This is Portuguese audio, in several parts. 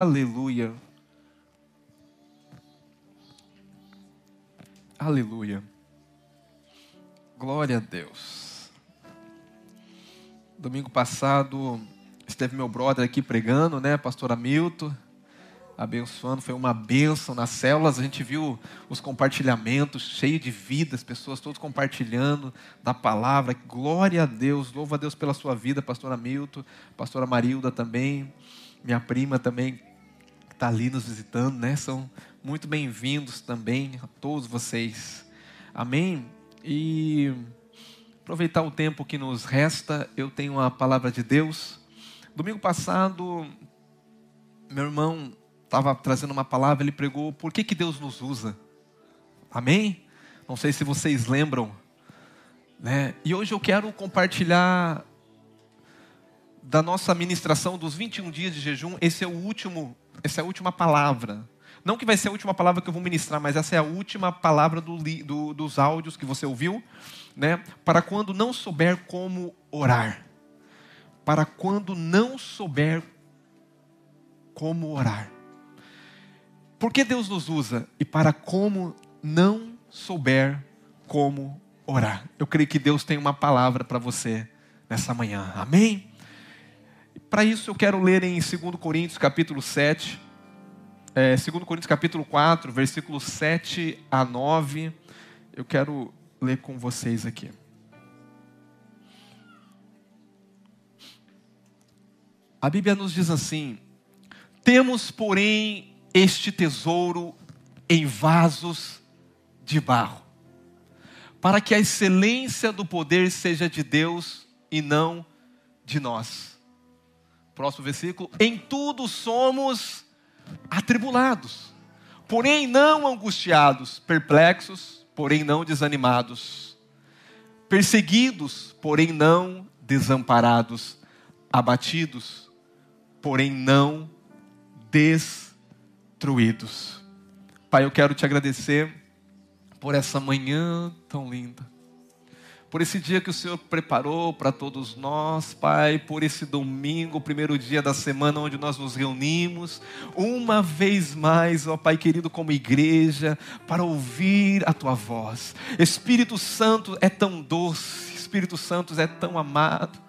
Aleluia. Aleluia. Glória a Deus. Domingo passado esteve meu brother aqui pregando, né, pastor Hamilton, abençoando, foi uma bênção nas células, a gente viu os compartilhamentos, cheio de vida, as pessoas todas compartilhando da palavra, glória a Deus, louva a Deus pela sua vida, pastor Hamilton, pastora Marilda também, minha prima também, está ali nos visitando, né? São muito bem-vindos também a todos vocês. Amém? E aproveitar o tempo que nos resta, eu tenho a palavra de Deus. Domingo passado, meu irmão estava trazendo uma palavra, ele pregou por que, que Deus nos usa. Amém? Não sei se vocês lembram. Né? E hoje eu quero compartilhar da nossa ministração dos 21 dias de jejum, esse é o último essa é a última palavra. Não que vai ser a última palavra que eu vou ministrar, mas essa é a última palavra do, do, dos áudios que você ouviu, né? Para quando não souber como orar. Para quando não souber como orar. Por que Deus nos usa? E para como não souber como orar. Eu creio que Deus tem uma palavra para você nessa manhã. Amém? Para isso eu quero ler em 2 Coríntios capítulo 7, é, 2 Coríntios capítulo 4, versículos 7 a 9. Eu quero ler com vocês aqui. A Bíblia nos diz assim: Temos, porém, este tesouro em vasos de barro, para que a excelência do poder seja de Deus e não de nós. Próximo versículo. Em tudo somos atribulados, porém não angustiados, perplexos, porém não desanimados, perseguidos, porém não desamparados, abatidos, porém não destruídos. Pai, eu quero te agradecer por essa manhã tão linda por esse dia que o Senhor preparou para todos nós, Pai, por esse domingo, primeiro dia da semana onde nós nos reunimos, uma vez mais, ó Pai querido, como igreja, para ouvir a Tua voz. Espírito Santo é tão doce, Espírito Santo é tão amado.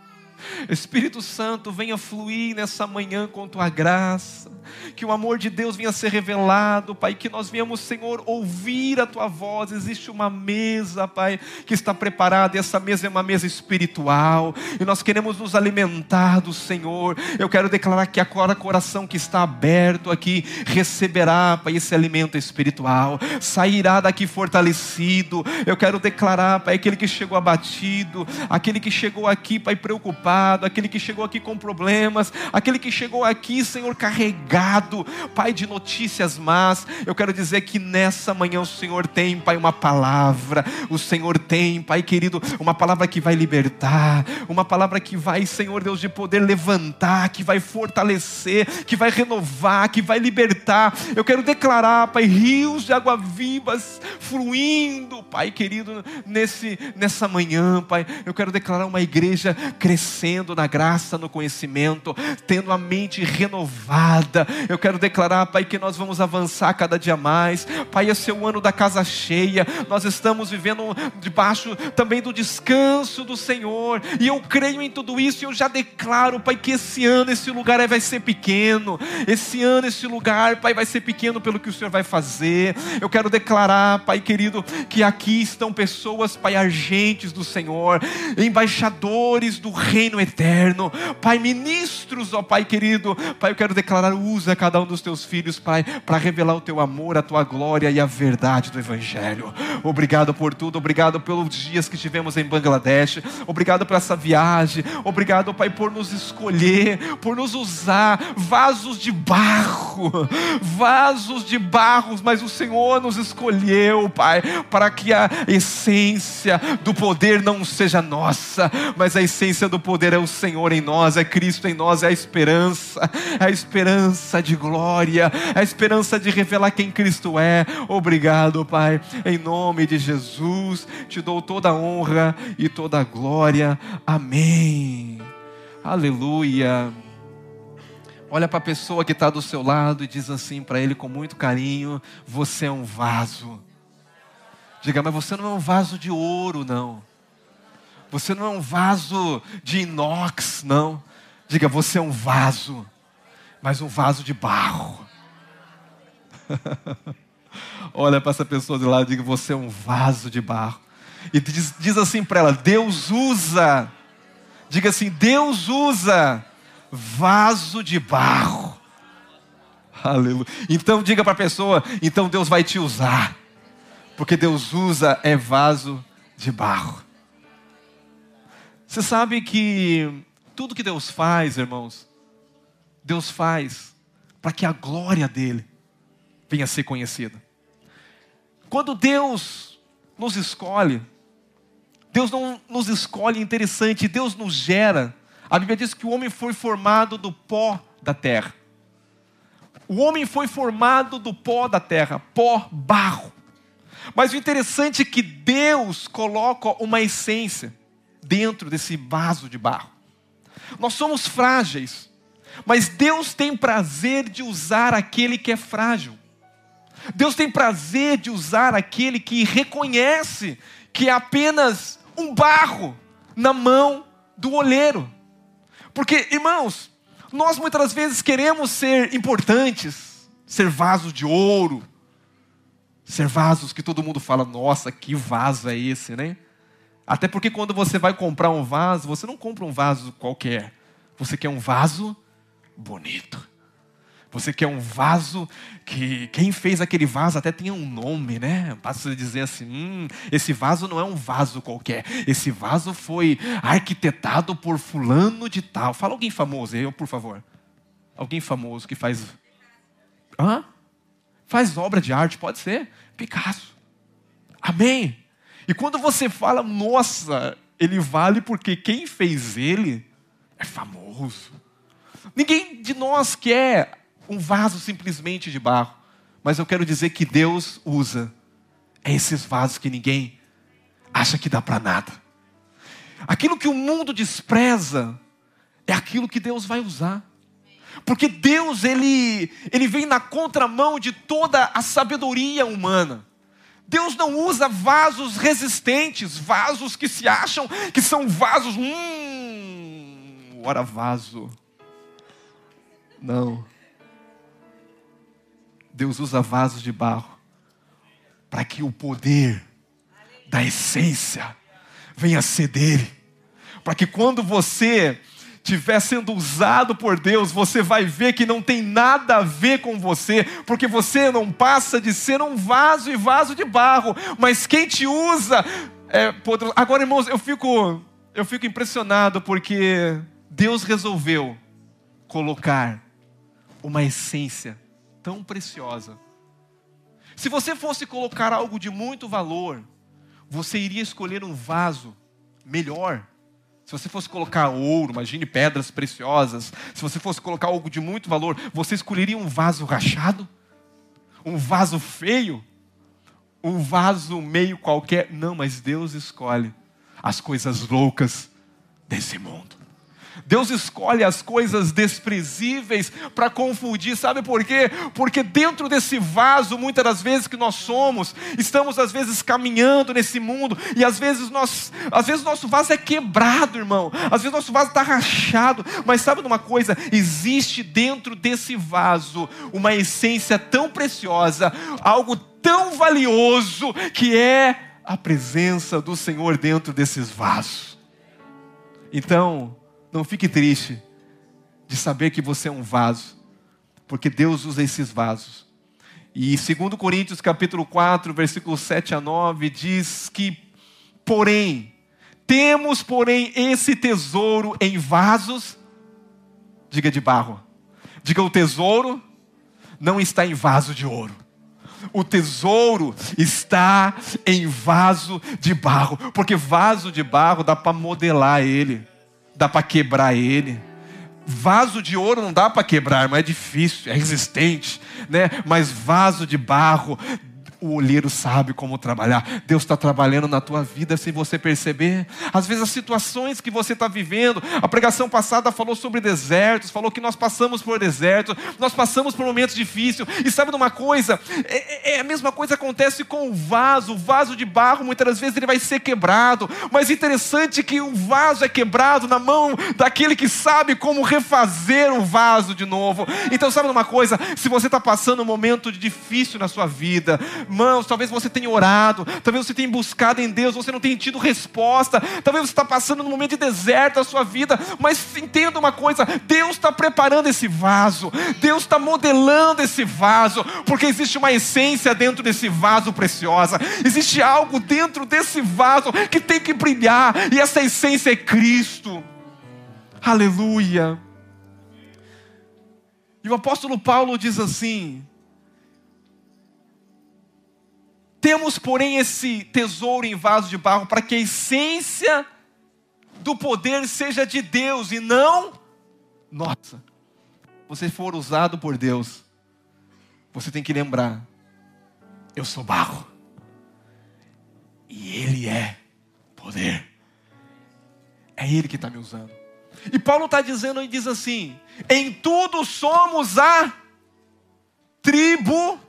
Espírito Santo, venha fluir nessa manhã com tua graça, que o amor de Deus venha ser revelado, Pai, que nós venhamos, Senhor, ouvir a tua voz. Existe uma mesa, Pai, que está preparada, e essa mesa é uma mesa espiritual, e nós queremos nos alimentar do Senhor. Eu quero declarar que agora coração que está aberto aqui receberá, Pai, esse alimento espiritual, sairá daqui fortalecido. Eu quero declarar, Pai, aquele que chegou abatido, aquele que chegou aqui, Pai, preocupado preocupado, aquele que chegou aqui com problemas, aquele que chegou aqui, Senhor, carregado, Pai, de notícias más. Eu quero dizer que nessa manhã o Senhor tem, Pai, uma palavra, o Senhor tem, Pai querido, uma palavra que vai libertar, uma palavra que vai, Senhor Deus, de poder levantar, que vai fortalecer, que vai renovar, que vai libertar. Eu quero declarar, Pai, rios de água vivas fluindo, Pai querido, nesse, nessa manhã, Pai. Eu quero declarar uma igreja crescendo crescendo na graça, no conhecimento, tendo a mente renovada. Eu quero declarar, Pai, que nós vamos avançar cada dia mais. Pai, esse é o ano da casa cheia. Nós estamos vivendo debaixo também do descanso do Senhor. E eu creio em tudo isso e eu já declaro, Pai, que esse ano esse lugar vai ser pequeno. Esse ano esse lugar, Pai, vai ser pequeno pelo que o Senhor vai fazer. Eu quero declarar, Pai querido, que aqui estão pessoas, Pai, agentes do Senhor, embaixadores do reino reino eterno. Pai, ministros, ó Pai querido. Pai, eu quero declarar, usa cada um dos teus filhos, Pai, para revelar o teu amor, a tua glória e a verdade do Evangelho. Obrigado por tudo, obrigado pelos dias que tivemos em Bangladesh, obrigado por essa viagem, obrigado, Pai, por nos escolher, por nos usar, vasos de barro, vasos de barros, mas o Senhor nos escolheu, Pai, para que a essência do poder não seja nossa, mas a essência do poder poder é o Senhor em nós, é Cristo em nós, é a esperança, é a esperança de glória, é a esperança de revelar quem Cristo é. Obrigado, Pai, em nome de Jesus, te dou toda a honra e toda a glória. Amém. Aleluia. Olha para a pessoa que está do seu lado e diz assim para ele com muito carinho: Você é um vaso. Diga, mas você não é um vaso de ouro, não. Você não é um vaso de inox, não. Diga, você é um vaso, mas um vaso de barro. Olha para essa pessoa de lá e diga: Você é um vaso de barro. E diz, diz assim para ela: Deus usa. Diga assim: Deus usa vaso de barro. Aleluia. Então diga para a pessoa: Então Deus vai te usar. Porque Deus usa é vaso de barro. Você sabe que tudo que Deus faz, irmãos, Deus faz para que a glória dele venha a ser conhecida. Quando Deus nos escolhe, Deus não nos escolhe interessante, Deus nos gera. A Bíblia diz que o homem foi formado do pó da terra. O homem foi formado do pó da terra, pó, barro. Mas o interessante é que Deus coloca uma essência dentro desse vaso de barro. Nós somos frágeis, mas Deus tem prazer de usar aquele que é frágil. Deus tem prazer de usar aquele que reconhece que é apenas um barro na mão do olheiro. Porque, irmãos, nós muitas vezes queremos ser importantes, ser vasos de ouro, ser vasos que todo mundo fala, nossa, que vaso é esse, né? Até porque quando você vai comprar um vaso, você não compra um vaso qualquer. Você quer um vaso bonito. Você quer um vaso que quem fez aquele vaso até tinha um nome, né? Basta dizer assim: hum, esse vaso não é um vaso qualquer. Esse vaso foi arquitetado por fulano de tal. Fala alguém famoso aí, por favor. Alguém famoso que faz. Hã? Faz obra de arte, pode ser. Picasso. Amém. E quando você fala, nossa, ele vale porque quem fez ele é famoso. Ninguém de nós quer um vaso simplesmente de barro, mas eu quero dizer que Deus usa esses vasos que ninguém acha que dá para nada. Aquilo que o mundo despreza é aquilo que Deus vai usar. Porque Deus, ele, ele vem na contramão de toda a sabedoria humana. Deus não usa vasos resistentes, vasos que se acham que são vasos. Hum, ora vaso. Não. Deus usa vasos de barro para que o poder da essência venha ser dele. Para que quando você estiver sendo usado por Deus, você vai ver que não tem nada a ver com você, porque você não passa de ser um vaso e vaso de barro, mas quem te usa é poderoso. Agora, irmãos, eu fico, eu fico impressionado porque Deus resolveu colocar uma essência tão preciosa. Se você fosse colocar algo de muito valor, você iria escolher um vaso melhor se você fosse colocar ouro, imagine pedras preciosas, se você fosse colocar algo de muito valor, você escolheria um vaso rachado? Um vaso feio? Um vaso meio qualquer? Não, mas Deus escolhe as coisas loucas desse mundo. Deus escolhe as coisas desprezíveis para confundir, sabe por quê? Porque dentro desse vaso, muitas das vezes que nós somos, estamos às vezes caminhando nesse mundo e às vezes nós, às vezes nosso vaso é quebrado, irmão. Às vezes nosso vaso está rachado, mas sabe de uma coisa? Existe dentro desse vaso uma essência tão preciosa, algo tão valioso que é a presença do Senhor dentro desses vasos. Então, não fique triste de saber que você é um vaso, porque Deus usa esses vasos. E 2 Coríntios capítulo 4, versículos 7 a 9 diz que, porém, temos, porém, esse tesouro em vasos, diga de barro. Diga o tesouro não está em vaso de ouro. O tesouro está em vaso de barro, porque vaso de barro dá para modelar ele dá para quebrar ele. Vaso de ouro não dá para quebrar, mas é difícil, é resistente, né? Mas vaso de barro, o olheiro sabe como trabalhar. Deus está trabalhando na tua vida sem você perceber. Às vezes as situações que você está vivendo, a pregação passada falou sobre desertos, falou que nós passamos por desertos, nós passamos por momentos difíceis. E sabe de uma coisa? É, é, é a mesma coisa acontece com o vaso. O vaso de barro, muitas vezes ele vai ser quebrado. Mas interessante que o vaso é quebrado na mão daquele que sabe como refazer o vaso de novo. Então sabe de uma coisa? Se você está passando um momento difícil na sua vida, Irmãos, talvez você tenha orado, talvez você tenha buscado em Deus, você não tenha tido resposta, talvez você está passando num momento de deserto da sua vida, mas entenda uma coisa: Deus está preparando esse vaso, Deus está modelando esse vaso, porque existe uma essência dentro desse vaso preciosa, existe algo dentro desse vaso que tem que brilhar, e essa essência é Cristo. Aleluia. E o apóstolo Paulo diz assim: Temos, porém, esse tesouro em vaso de barro para que a essência do poder seja de Deus e não nossa. Você for usado por Deus, você tem que lembrar: eu sou barro e Ele é poder. É Ele que está me usando. E Paulo está dizendo e diz assim: em tudo somos a tribo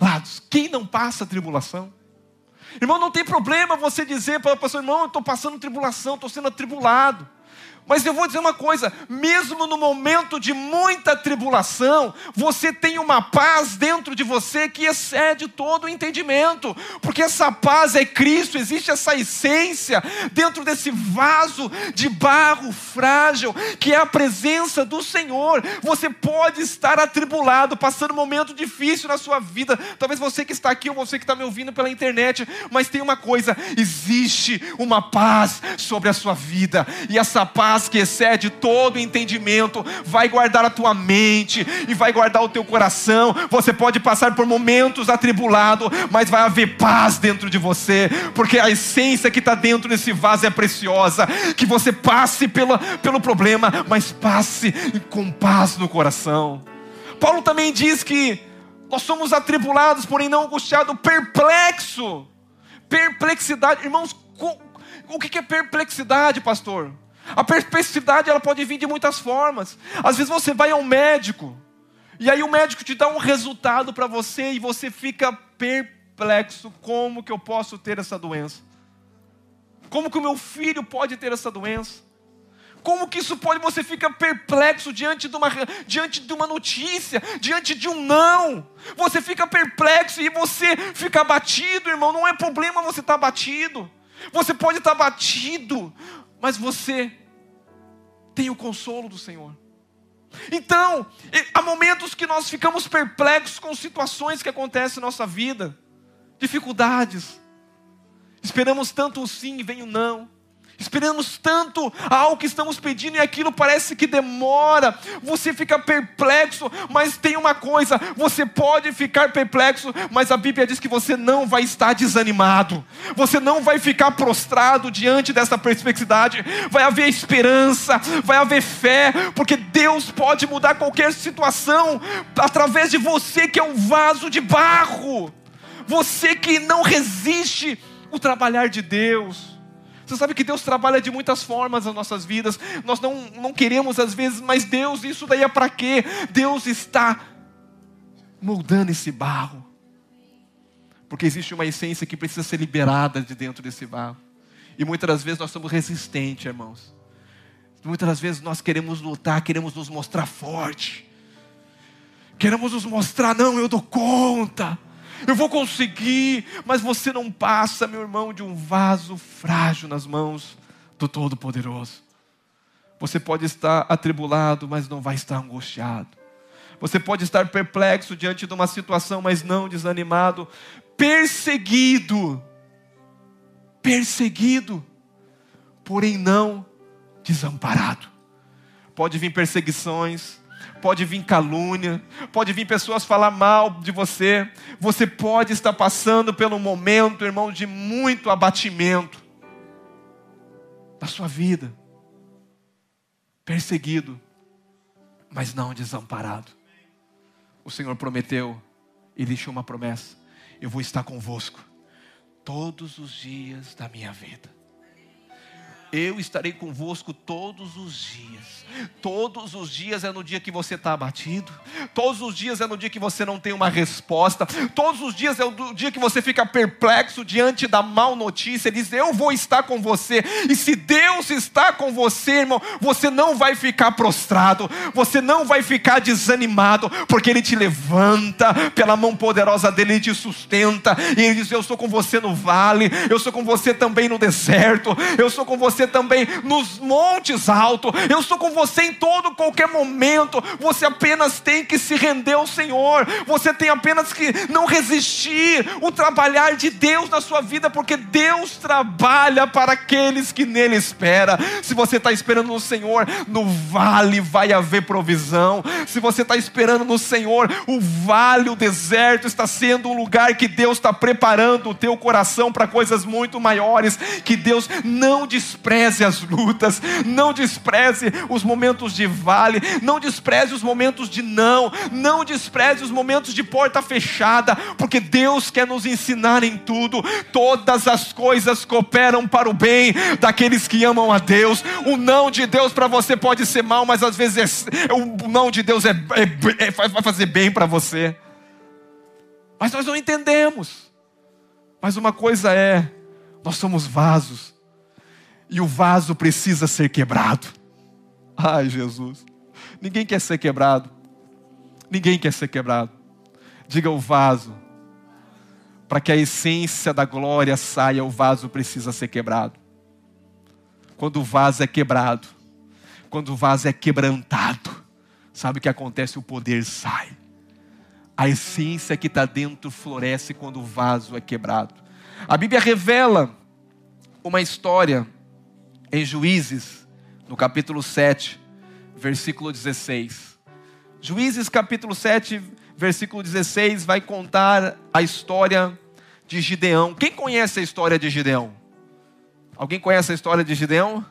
lados. Quem não passa tribulação? Irmão, não tem problema você dizer para a pessoa, irmão, eu estou passando tribulação, estou sendo atribulado. Mas eu vou dizer uma coisa: mesmo no momento de muita tribulação, você tem uma paz dentro de você que excede todo o entendimento, porque essa paz é Cristo, existe essa essência dentro desse vaso de barro frágil, que é a presença do Senhor. Você pode estar atribulado, passando um momento difícil na sua vida, talvez você que está aqui ou você que está me ouvindo pela internet, mas tem uma coisa: existe uma paz sobre a sua vida, e essa paz paz que excede todo entendimento vai guardar a tua mente e vai guardar o teu coração. Você pode passar por momentos atribulados, mas vai haver paz dentro de você, porque a essência que está dentro desse vaso é preciosa. Que você passe pelo, pelo problema, mas passe com paz no coração. Paulo também diz que nós somos atribulados, porém não angustiados, perplexo. Perplexidade, irmãos, o que é perplexidade, pastor? A perplexidade ela pode vir de muitas formas. Às vezes você vai ao médico e aí o médico te dá um resultado para você e você fica perplexo. Como que eu posso ter essa doença? Como que o meu filho pode ter essa doença? Como que isso pode? Você fica perplexo diante de uma, diante de uma notícia, diante de um não. Você fica perplexo e você fica abatido, irmão. Não é problema você estar tá abatido. Você pode estar tá abatido, mas você tem o consolo do Senhor. Então, há momentos que nós ficamos perplexos com situações que acontecem em nossa vida, dificuldades. Esperamos tanto o sim e vem o não. Esperamos tanto algo que estamos pedindo e aquilo parece que demora. Você fica perplexo, mas tem uma coisa: você pode ficar perplexo, mas a Bíblia diz que você não vai estar desanimado. Você não vai ficar prostrado diante dessa perplexidade. Vai haver esperança, vai haver fé, porque Deus pode mudar qualquer situação através de você que é um vaso de barro. Você que não resiste o trabalhar de Deus. Você sabe que Deus trabalha de muitas formas nas nossas vidas. Nós não, não queremos às vezes, mas Deus, isso daí é para quê? Deus está moldando esse barro. Porque existe uma essência que precisa ser liberada de dentro desse barro. E muitas das vezes nós somos resistentes, irmãos. Muitas das vezes nós queremos lutar, queremos nos mostrar forte. Queremos nos mostrar, não, eu dou conta eu vou conseguir, mas você não passa, meu irmão, de um vaso frágil nas mãos do Todo-Poderoso. Você pode estar atribulado, mas não vai estar angustiado. Você pode estar perplexo diante de uma situação, mas não desanimado. Perseguido, perseguido, porém não desamparado. Pode vir perseguições, pode vir calúnia, pode vir pessoas falar mal de você. Você pode estar passando pelo momento, irmão, de muito abatimento da sua vida. Perseguido, mas não desamparado. O Senhor prometeu e deixou uma promessa. eu vou estar convosco todos os dias da minha vida eu estarei convosco todos os dias. Todos os dias é no dia que você está abatido, todos os dias é no dia que você não tem uma resposta, todos os dias é o dia que você fica perplexo diante da mal notícia. Ele diz: Eu vou estar com você, e se Deus está com você, irmão, você não vai ficar prostrado, você não vai ficar desanimado, porque Ele te levanta pela mão poderosa dele, Ele te sustenta, e Ele diz: Eu estou com você no vale, eu sou com você também no deserto, eu sou com você você também nos montes altos. Eu estou com você em todo qualquer momento. Você apenas tem que se render ao Senhor. Você tem apenas que não resistir o trabalhar de Deus na sua vida, porque Deus trabalha para aqueles que nele espera. Se você está esperando no Senhor, no vale vai haver provisão. Se você está esperando no Senhor, o vale, o deserto está sendo um lugar que Deus está preparando o teu coração para coisas muito maiores que Deus não despreza despreze as lutas, não despreze os momentos de vale, não despreze os momentos de não, não despreze os momentos de porta fechada, porque Deus quer nos ensinar em tudo. Todas as coisas cooperam para o bem daqueles que amam a Deus. O não de Deus para você pode ser mal, mas às vezes é, o não de Deus é, é, é vai fazer bem para você. Mas nós não entendemos. Mas uma coisa é, nós somos vasos e o vaso precisa ser quebrado. Ai, Jesus. Ninguém quer ser quebrado. Ninguém quer ser quebrado. Diga o vaso. Para que a essência da glória saia, o vaso precisa ser quebrado. Quando o vaso é quebrado, quando o vaso é quebrantado, sabe o que acontece? O poder sai. A essência que está dentro floresce quando o vaso é quebrado. A Bíblia revela uma história em Juízes, no capítulo 7, versículo 16. Juízes, capítulo 7, versículo 16, vai contar a história de Gideão. Quem conhece a história de Gideão? Alguém conhece a história de Gideão?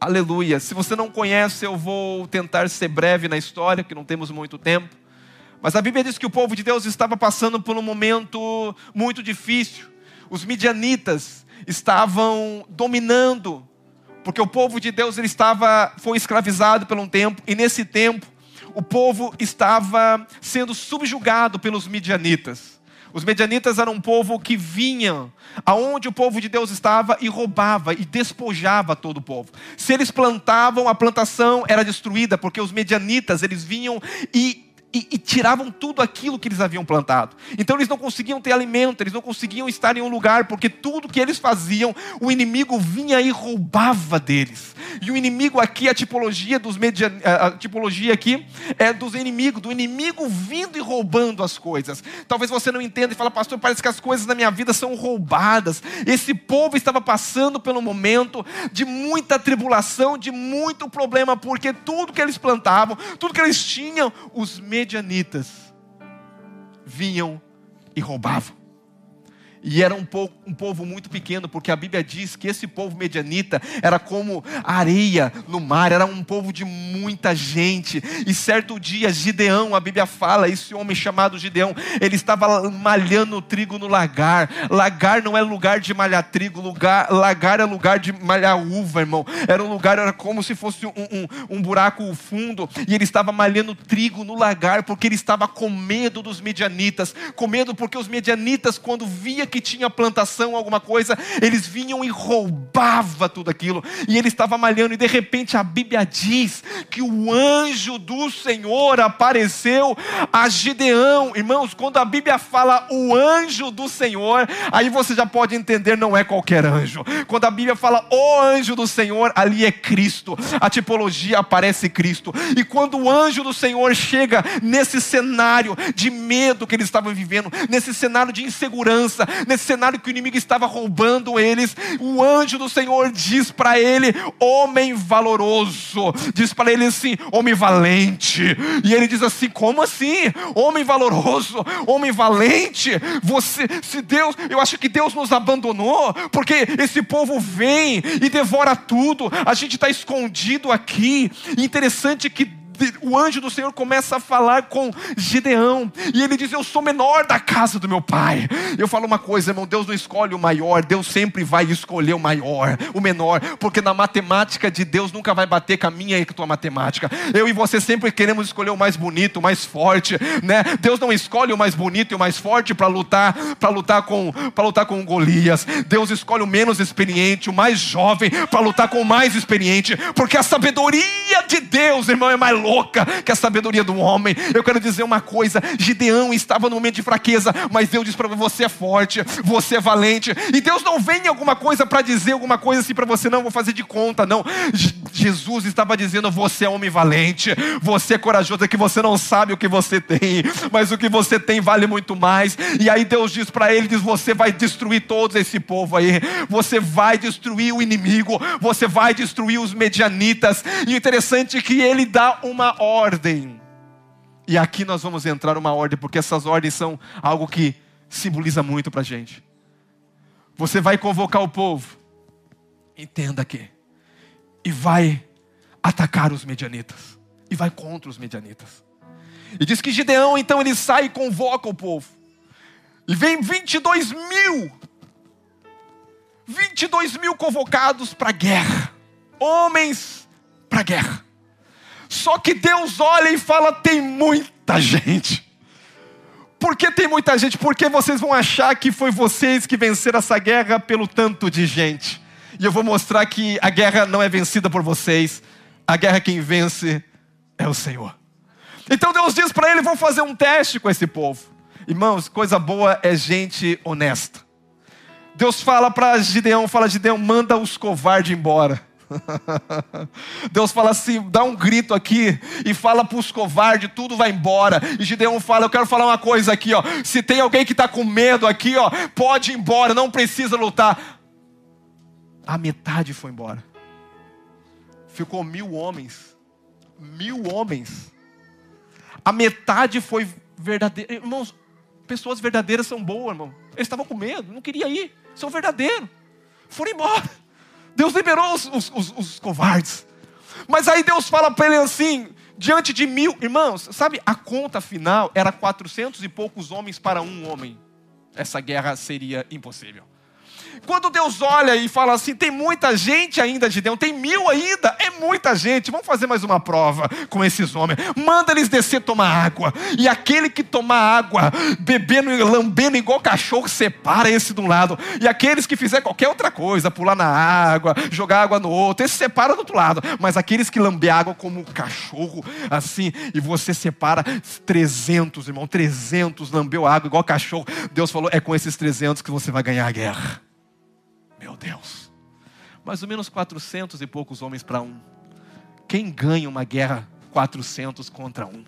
Aleluia. Se você não conhece, eu vou tentar ser breve na história, que não temos muito tempo. Mas a Bíblia diz que o povo de Deus estava passando por um momento muito difícil. Os midianitas estavam dominando porque o povo de Deus ele estava foi escravizado por um tempo e nesse tempo o povo estava sendo subjugado pelos midianitas. Os medianitas eram um povo que vinha aonde o povo de Deus estava e roubava e despojava todo o povo. Se eles plantavam, a plantação era destruída, porque os medianitas, eles vinham e e, e, tiravam tudo aquilo que eles haviam plantado. Então eles não conseguiam ter alimento, eles não conseguiam estar em um lugar, porque tudo que eles faziam, o inimigo vinha e roubava deles. E o inimigo aqui, a tipologia dos media, a tipologia aqui é dos inimigos, do inimigo vindo e roubando as coisas. Talvez você não entenda e fala, pastor, parece que as coisas na minha vida são roubadas. Esse povo estava passando pelo momento de muita tribulação, de muito problema, porque tudo que eles plantavam, tudo que eles tinham, os medianitas vinham e roubavam. E era um povo, um povo, muito pequeno, porque a Bíblia diz que esse povo medianita era como areia no mar, era um povo de muita gente. E certo dia, Gideão, a Bíblia fala, esse homem chamado Gideão, ele estava malhando trigo no lagar. Lagar não é lugar de malhar trigo, lugar, lagar é lugar de malhar uva, irmão. Era um lugar, era como se fosse um, um, um buraco fundo. E ele estava malhando trigo no lagar, porque ele estava com medo dos medianitas, com medo porque os medianitas, quando via que tinha plantação, alguma coisa, eles vinham e roubava tudo aquilo. E ele estava malhando e de repente a Bíblia diz que o anjo do Senhor apareceu a Gideão. Irmãos, quando a Bíblia fala o anjo do Senhor, aí você já pode entender, não é qualquer anjo. Quando a Bíblia fala o anjo do Senhor, ali é Cristo. A tipologia aparece Cristo. E quando o anjo do Senhor chega nesse cenário de medo que eles estavam vivendo, nesse cenário de insegurança, nesse cenário que o inimigo estava roubando eles, o anjo do Senhor diz para ele: homem valoroso, diz para ele assim: homem valente. E ele diz assim: como assim? Homem valoroso, homem valente. Você, se Deus, eu acho que Deus nos abandonou, porque esse povo vem e devora tudo, a gente está escondido aqui. Interessante que o anjo do Senhor começa a falar com Gideão, e ele diz: Eu sou menor da casa do meu pai. Eu falo uma coisa, irmão: Deus não escolhe o maior, Deus sempre vai escolher o maior, o menor, porque na matemática de Deus nunca vai bater com a minha e com a tua matemática. Eu e você sempre queremos escolher o mais bonito, o mais forte, né? Deus não escolhe o mais bonito e o mais forte para lutar, para lutar com, para lutar com Golias. Deus escolhe o menos experiente, o mais jovem, para lutar com o mais experiente, porque a sabedoria de Deus, irmão, é mais louca que a sabedoria do homem. Eu quero dizer uma coisa: Gideão estava no momento de fraqueza, mas Deus diz para você: é forte, você é valente. E Deus não vem em alguma coisa para dizer alguma coisa assim para você, não, vou fazer de conta, não. Jesus estava dizendo: você é homem valente, você é corajoso, é que você não sabe o que você tem, mas o que você tem vale muito mais. E aí Deus diz para ele: diz, você vai destruir todo esse povo aí, você vai destruir o inimigo, você vai destruir os medianitas. E o interessante é que ele dá uma ordem. E aqui nós vamos entrar uma ordem, porque essas ordens são algo que simboliza muito para a gente. Você vai convocar o povo, entenda que, e vai atacar os medianitas, e vai contra os medianitas. E diz que Gideão, então, ele sai e convoca o povo, e vem 22 mil, 22 mil convocados para a guerra, homens para a guerra. Só que Deus olha e fala: tem muita gente. Por que tem muita gente? Porque vocês vão achar que foi vocês que venceram essa guerra pelo tanto de gente. E eu vou mostrar que a guerra não é vencida por vocês, a guerra quem vence é o Senhor. Então Deus diz para ele: vão fazer um teste com esse povo. Irmãos, coisa boa é gente honesta. Deus fala para Gideão, fala Gideão, manda os covardes embora. Deus fala assim, dá um grito aqui e fala para os covardes, tudo vai embora. E Gideão fala, eu quero falar uma coisa aqui, ó. Se tem alguém que está com medo aqui, ó, pode ir embora, não precisa lutar. A metade foi embora. Ficou mil homens. Mil homens. A metade foi verdadeira. Irmãos, pessoas verdadeiras são boas, irmão. Eles estavam com medo, não queria ir. São verdadeiros. Foram embora. Deus liberou os, os, os, os covardes. Mas aí Deus fala para ele assim, diante de mil, irmãos, sabe, a conta final era quatrocentos e poucos homens para um homem. Essa guerra seria impossível. Quando Deus olha e fala assim, tem muita gente ainda, Gideão, tem mil ainda, é muita gente, vamos fazer mais uma prova com esses homens. Manda eles descer tomar água. E aquele que tomar água, bebendo e lambendo igual cachorro, separa esse de um lado. E aqueles que fizer qualquer outra coisa, pular na água, jogar água no outro, esse separa do outro lado. Mas aqueles que lamber água como cachorro, assim, e você separa 300, irmão, 300 lambeu água igual cachorro. Deus falou, é com esses 300 que você vai ganhar a guerra. Meu Deus. Mais ou menos 400 e poucos homens para um. Quem ganha uma guerra 400 contra um?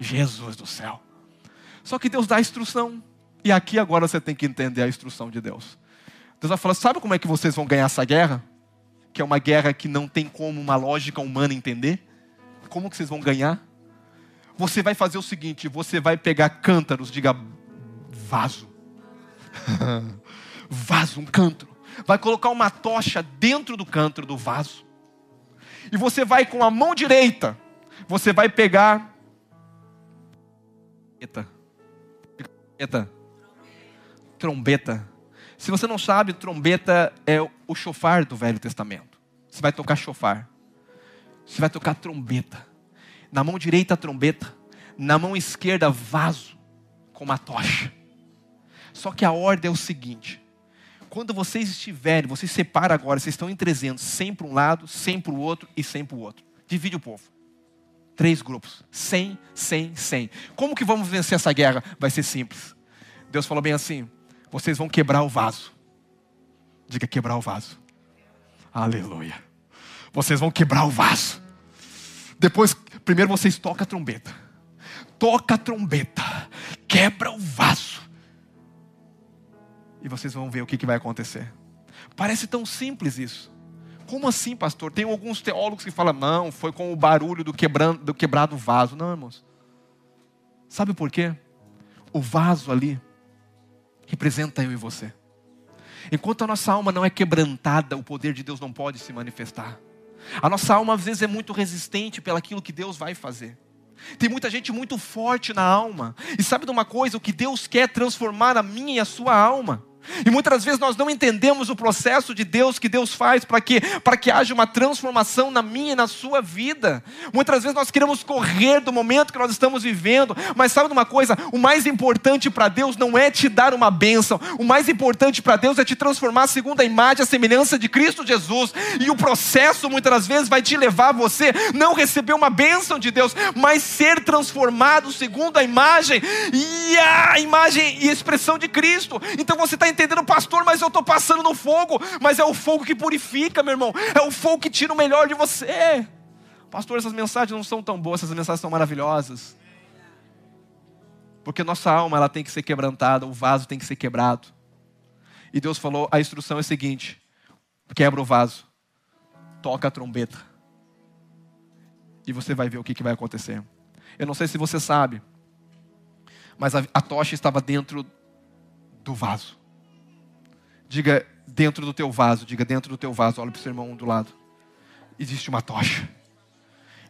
Jesus do céu. Só que Deus dá a instrução. E aqui agora você tem que entender a instrução de Deus. Deus vai falar: sabe como é que vocês vão ganhar essa guerra? Que é uma guerra que não tem como uma lógica humana entender. Como que vocês vão ganhar? Você vai fazer o seguinte: você vai pegar cântaros, diga vaso. vaso, um cântaro. Vai colocar uma tocha dentro do cântaro do vaso. E você vai com a mão direita, você vai pegar. Trombeta. Trombeta. Se você não sabe, trombeta é o chofar do Velho Testamento. Você vai tocar chofar. Você vai tocar trombeta. Na mão direita, trombeta. Na mão esquerda, vaso com uma tocha. Só que a ordem é o seguinte: quando vocês estiverem, vocês separam agora, vocês estão em 300, 100 para um lado, 100 para o outro e 100 para o outro. Divide o povo. Três grupos. 100, 100, 100. Como que vamos vencer essa guerra? Vai ser simples. Deus falou bem assim: vocês vão quebrar o vaso. Diga quebrar o vaso. Aleluia. Vocês vão quebrar o vaso. Depois, primeiro vocês tocam a trombeta. Toca a trombeta. Quebra o vaso e vocês vão ver o que, que vai acontecer. Parece tão simples isso. Como assim, pastor? Tem alguns teólogos que falam, não, foi com o barulho do, quebrando, do quebrado vaso. Não, irmãos. Sabe por quê? O vaso ali representa eu e você. Enquanto a nossa alma não é quebrantada, o poder de Deus não pode se manifestar. A nossa alma às vezes é muito resistente pelaquilo que Deus vai fazer. Tem muita gente muito forte na alma. E sabe de uma coisa? O que Deus quer transformar a minha e a sua alma. E muitas vezes nós não entendemos o processo de Deus que Deus faz para que, para que haja uma transformação na minha e na sua vida. Muitas vezes nós queremos correr do momento que nós estamos vivendo, mas sabe de uma coisa? O mais importante para Deus não é te dar uma bênção, o mais importante para Deus é te transformar segundo a imagem a semelhança de Cristo Jesus. E o processo muitas vezes vai te levar a você não receber uma bênção de Deus, mas ser transformado segundo a imagem e a imagem e expressão de Cristo. Então você está entendendo, pastor, mas eu estou passando no fogo. Mas é o fogo que purifica, meu irmão. É o fogo que tira o melhor de você. Pastor, essas mensagens não são tão boas, essas mensagens são maravilhosas. Porque nossa alma ela tem que ser quebrantada, o vaso tem que ser quebrado. E Deus falou: a instrução é a seguinte: quebra o vaso, toca a trombeta. E você vai ver o que, que vai acontecer. Eu não sei se você sabe, mas a, a tocha estava dentro do vaso. Diga dentro do teu vaso, diga dentro do teu vaso, olha para o seu irmão do lado. Existe uma tocha,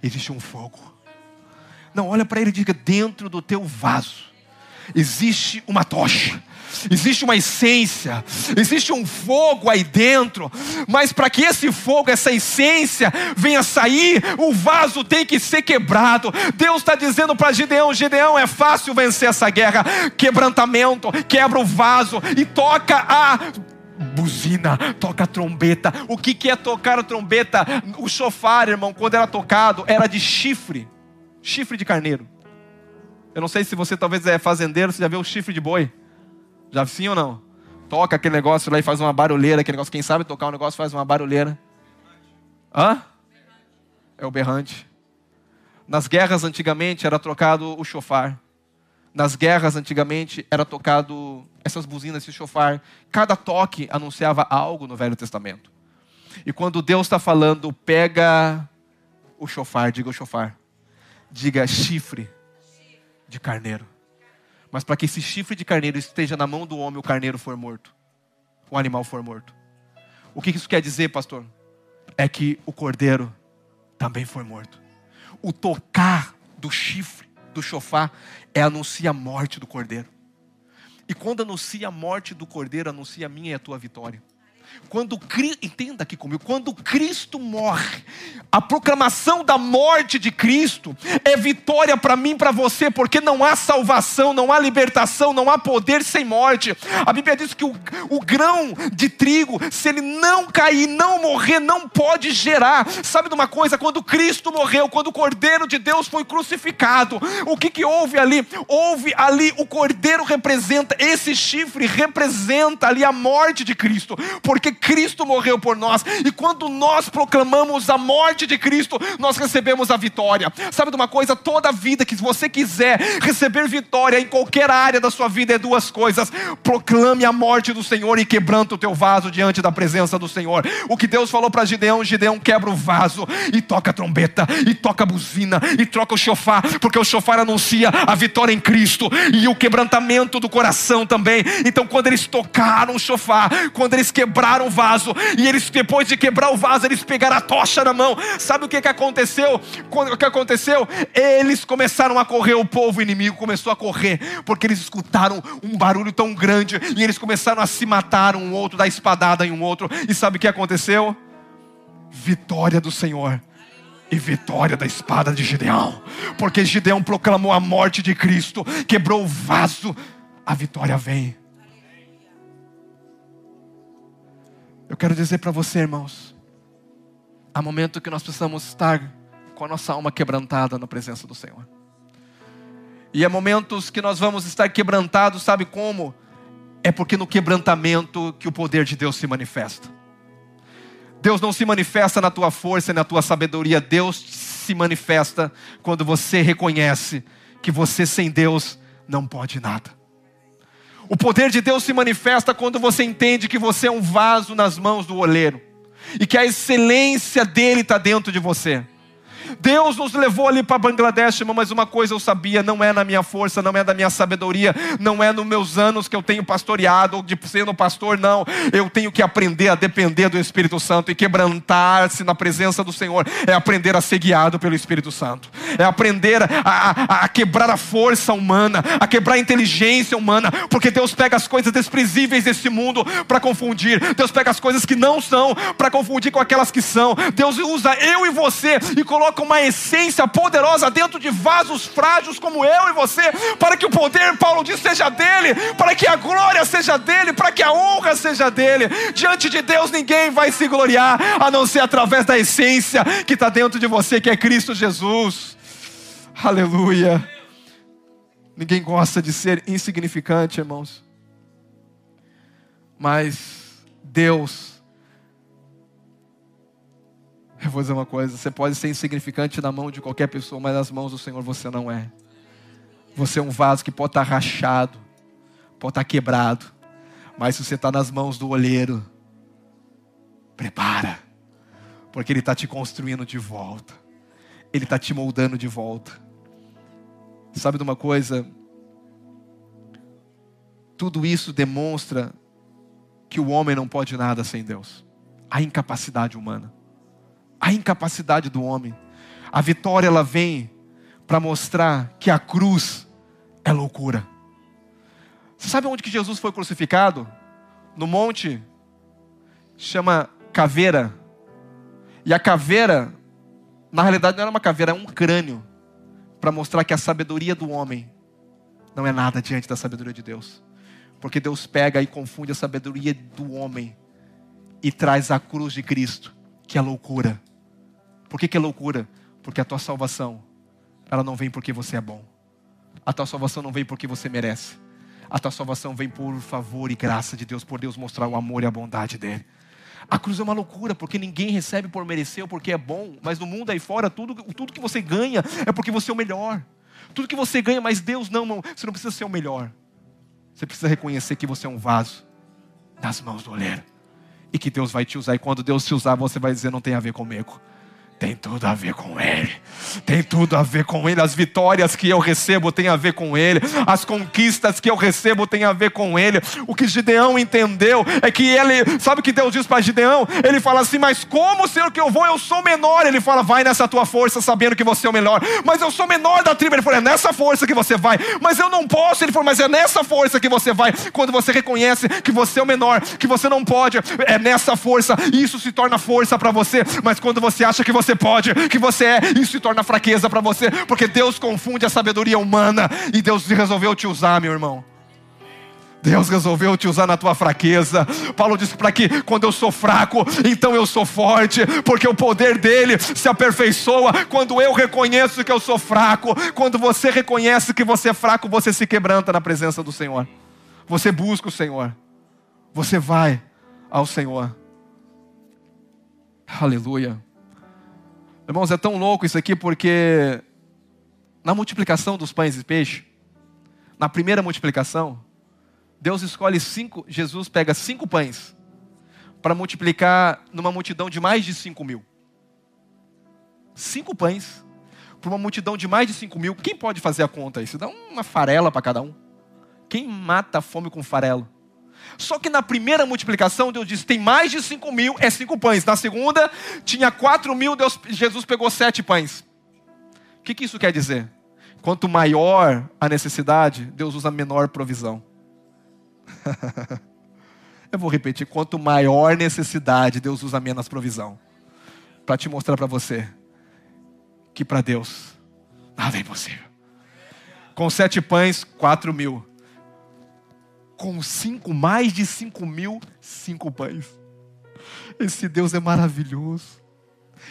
existe um fogo. Não, olha para ele e diga dentro do teu vaso. Existe uma tocha, existe uma essência, existe um fogo aí dentro, mas para que esse fogo, essa essência venha sair, o vaso tem que ser quebrado. Deus está dizendo para Gideão: Gideão, é fácil vencer essa guerra. Quebrantamento, quebra o vaso e toca a buzina, toca a trombeta. O que, que é tocar a trombeta? O chofar, irmão, quando era tocado, era de chifre chifre de carneiro. Eu não sei se você talvez é fazendeiro, você já viu o chifre de boi? Já sim ou não? Toca aquele negócio lá e faz uma barulheira, aquele negócio, quem sabe tocar um negócio faz uma barulheira. Hã? É o berrante. Nas guerras antigamente era trocado o chofar. Nas guerras antigamente era tocado essas buzinas, esse chofar. Cada toque anunciava algo no Velho Testamento. E quando Deus está falando, pega o chofar, diga o chofar. Diga chifre de carneiro. Mas para que esse chifre de carneiro esteja na mão do homem, o carneiro for morto. O animal for morto. O que isso quer dizer, pastor? É que o cordeiro também foi morto. O tocar do chifre, do chofar, é anuncia a morte do cordeiro. E quando anuncia a morte do cordeiro, anuncia a minha e a tua vitória. Quando entenda aqui comigo, quando Cristo morre, a proclamação da morte de Cristo é vitória para mim, para você, porque não há salvação, não há libertação, não há poder sem morte. A Bíblia diz que o, o grão de trigo, se ele não cair, não morrer, não pode gerar. Sabe de uma coisa? Quando Cristo morreu, quando o Cordeiro de Deus foi crucificado, o que que houve ali? Houve ali o Cordeiro representa esse chifre representa ali a morte de Cristo, porque Cristo morreu por nós, e quando nós proclamamos a morte de Cristo, nós recebemos a vitória. Sabe de uma coisa? Toda vida que você quiser receber vitória em qualquer área da sua vida é duas coisas: proclame a morte do Senhor e quebranta o teu vaso diante da presença do Senhor. O que Deus falou para Gideão: Gideão quebra o vaso e toca a trombeta, e toca a buzina, e troca o chofar, porque o chofar anuncia a vitória em Cristo e o quebrantamento do coração também. Então, quando eles tocaram o chofar, quando eles quebraram o vaso, e eles, depois de quebrar o vaso, eles pegaram a tocha na mão. Sabe o que, que aconteceu? O que aconteceu? Eles começaram a correr, o povo inimigo começou a correr, porque eles escutaram um barulho tão grande, e eles começaram a se matar um outro, dar espadada em um outro. E sabe o que aconteceu? Vitória do Senhor e vitória da espada de Gideão, porque Gideão proclamou a morte de Cristo, quebrou o vaso, a vitória vem. Eu quero dizer para você, irmãos, há momento que nós precisamos estar com a nossa alma quebrantada na presença do Senhor. E há momentos que nós vamos estar quebrantados, sabe como? É porque no quebrantamento que o poder de Deus se manifesta. Deus não se manifesta na tua força e na tua sabedoria, Deus se manifesta quando você reconhece que você sem Deus não pode nada. O poder de Deus se manifesta quando você entende que você é um vaso nas mãos do oleiro e que a excelência dele está dentro de você. Deus nos levou ali para Bangladesh, irmão, mas uma coisa eu sabia: não é na minha força, não é da minha sabedoria, não é nos meus anos que eu tenho pastoreado, ou de sendo pastor, não. Eu tenho que aprender a depender do Espírito Santo e quebrantar-se na presença do Senhor. É aprender a ser guiado pelo Espírito Santo, é aprender a, a, a quebrar a força humana, a quebrar a inteligência humana, porque Deus pega as coisas desprezíveis desse mundo para confundir, Deus pega as coisas que não são para confundir com aquelas que são. Deus usa eu e você e coloca uma essência poderosa dentro de vasos frágeis como eu e você, para que o poder, Paulo diz, seja dele, para que a glória seja dele, para que a honra seja dele. Diante de Deus ninguém vai se gloriar a não ser através da essência que está dentro de você, que é Cristo Jesus. Aleluia. Ninguém gosta de ser insignificante, irmãos. Mas Deus eu vou dizer uma coisa: você pode ser insignificante na mão de qualquer pessoa, mas nas mãos do Senhor você não é. Você é um vaso que pode estar rachado, pode estar quebrado, mas se você está nas mãos do olheiro, prepara, porque Ele está te construindo de volta, Ele está te moldando de volta. Sabe de uma coisa? Tudo isso demonstra que o homem não pode nada sem Deus a incapacidade humana a incapacidade do homem. A vitória ela vem para mostrar que a cruz é loucura. Você sabe onde que Jesus foi crucificado? No monte chama caveira. E a caveira, na realidade não era uma caveira, é um crânio para mostrar que a sabedoria do homem não é nada diante da sabedoria de Deus. Porque Deus pega e confunde a sabedoria do homem e traz a cruz de Cristo, que é loucura. Por que, que é loucura? Porque a tua salvação, ela não vem porque você é bom. A tua salvação não vem porque você merece. A tua salvação vem por favor e graça de Deus, por Deus mostrar o amor e a bondade dele. A cruz é uma loucura, porque ninguém recebe por merecer ou porque é bom, mas no mundo aí fora, tudo, tudo que você ganha é porque você é o melhor. Tudo que você ganha, mas Deus não, não, você não precisa ser o melhor. Você precisa reconhecer que você é um vaso nas mãos do olheiro. E que Deus vai te usar. E quando Deus te usar, você vai dizer: não tem a ver comigo tem tudo a ver com Ele. Tem tudo a ver com Ele. As vitórias que eu recebo tem a ver com Ele. As conquistas que eu recebo tem a ver com Ele. O que Gideão entendeu é que ele, sabe o que Deus diz para Gideão? Ele fala assim: Mas como, Senhor, que eu vou? Eu sou menor. Ele fala: Vai nessa tua força, sabendo que você é o melhor. Mas eu sou menor da tribo. Ele falou: É nessa força que você vai. Mas eu não posso. Ele falou: Mas é nessa força que você vai. Quando você reconhece que você é o menor, que você não pode, é nessa força. Isso se torna força para você. Mas quando você acha que você você pode, que você é, isso se torna fraqueza para você, porque Deus confunde a sabedoria humana e Deus resolveu te usar, meu irmão. Deus resolveu te usar na tua fraqueza. Paulo disse para que quando eu sou fraco, então eu sou forte, porque o poder dele se aperfeiçoa quando eu reconheço que eu sou fraco. Quando você reconhece que você é fraco, você se quebranta na presença do Senhor. Você busca o Senhor. Você vai ao Senhor. Aleluia. Irmãos, é tão louco isso aqui porque na multiplicação dos pães e peixes, na primeira multiplicação, Deus escolhe cinco, Jesus pega cinco pães para multiplicar numa multidão de mais de cinco mil. Cinco pães para uma multidão de mais de cinco mil. Quem pode fazer a conta aí? Você dá uma farela para cada um. Quem mata a fome com farelo? Só que na primeira multiplicação, Deus disse: tem mais de cinco mil, é cinco pães. Na segunda, tinha quatro mil, Deus, Jesus pegou sete pães. O que, que isso quer dizer? Quanto maior a necessidade, Deus usa menor provisão. Eu vou repetir: quanto maior necessidade, Deus usa menos provisão. Para te mostrar para você que para Deus nada é impossível. Com sete pães, quatro mil com cinco, mais de cinco mil, cinco pães. Esse Deus é maravilhoso.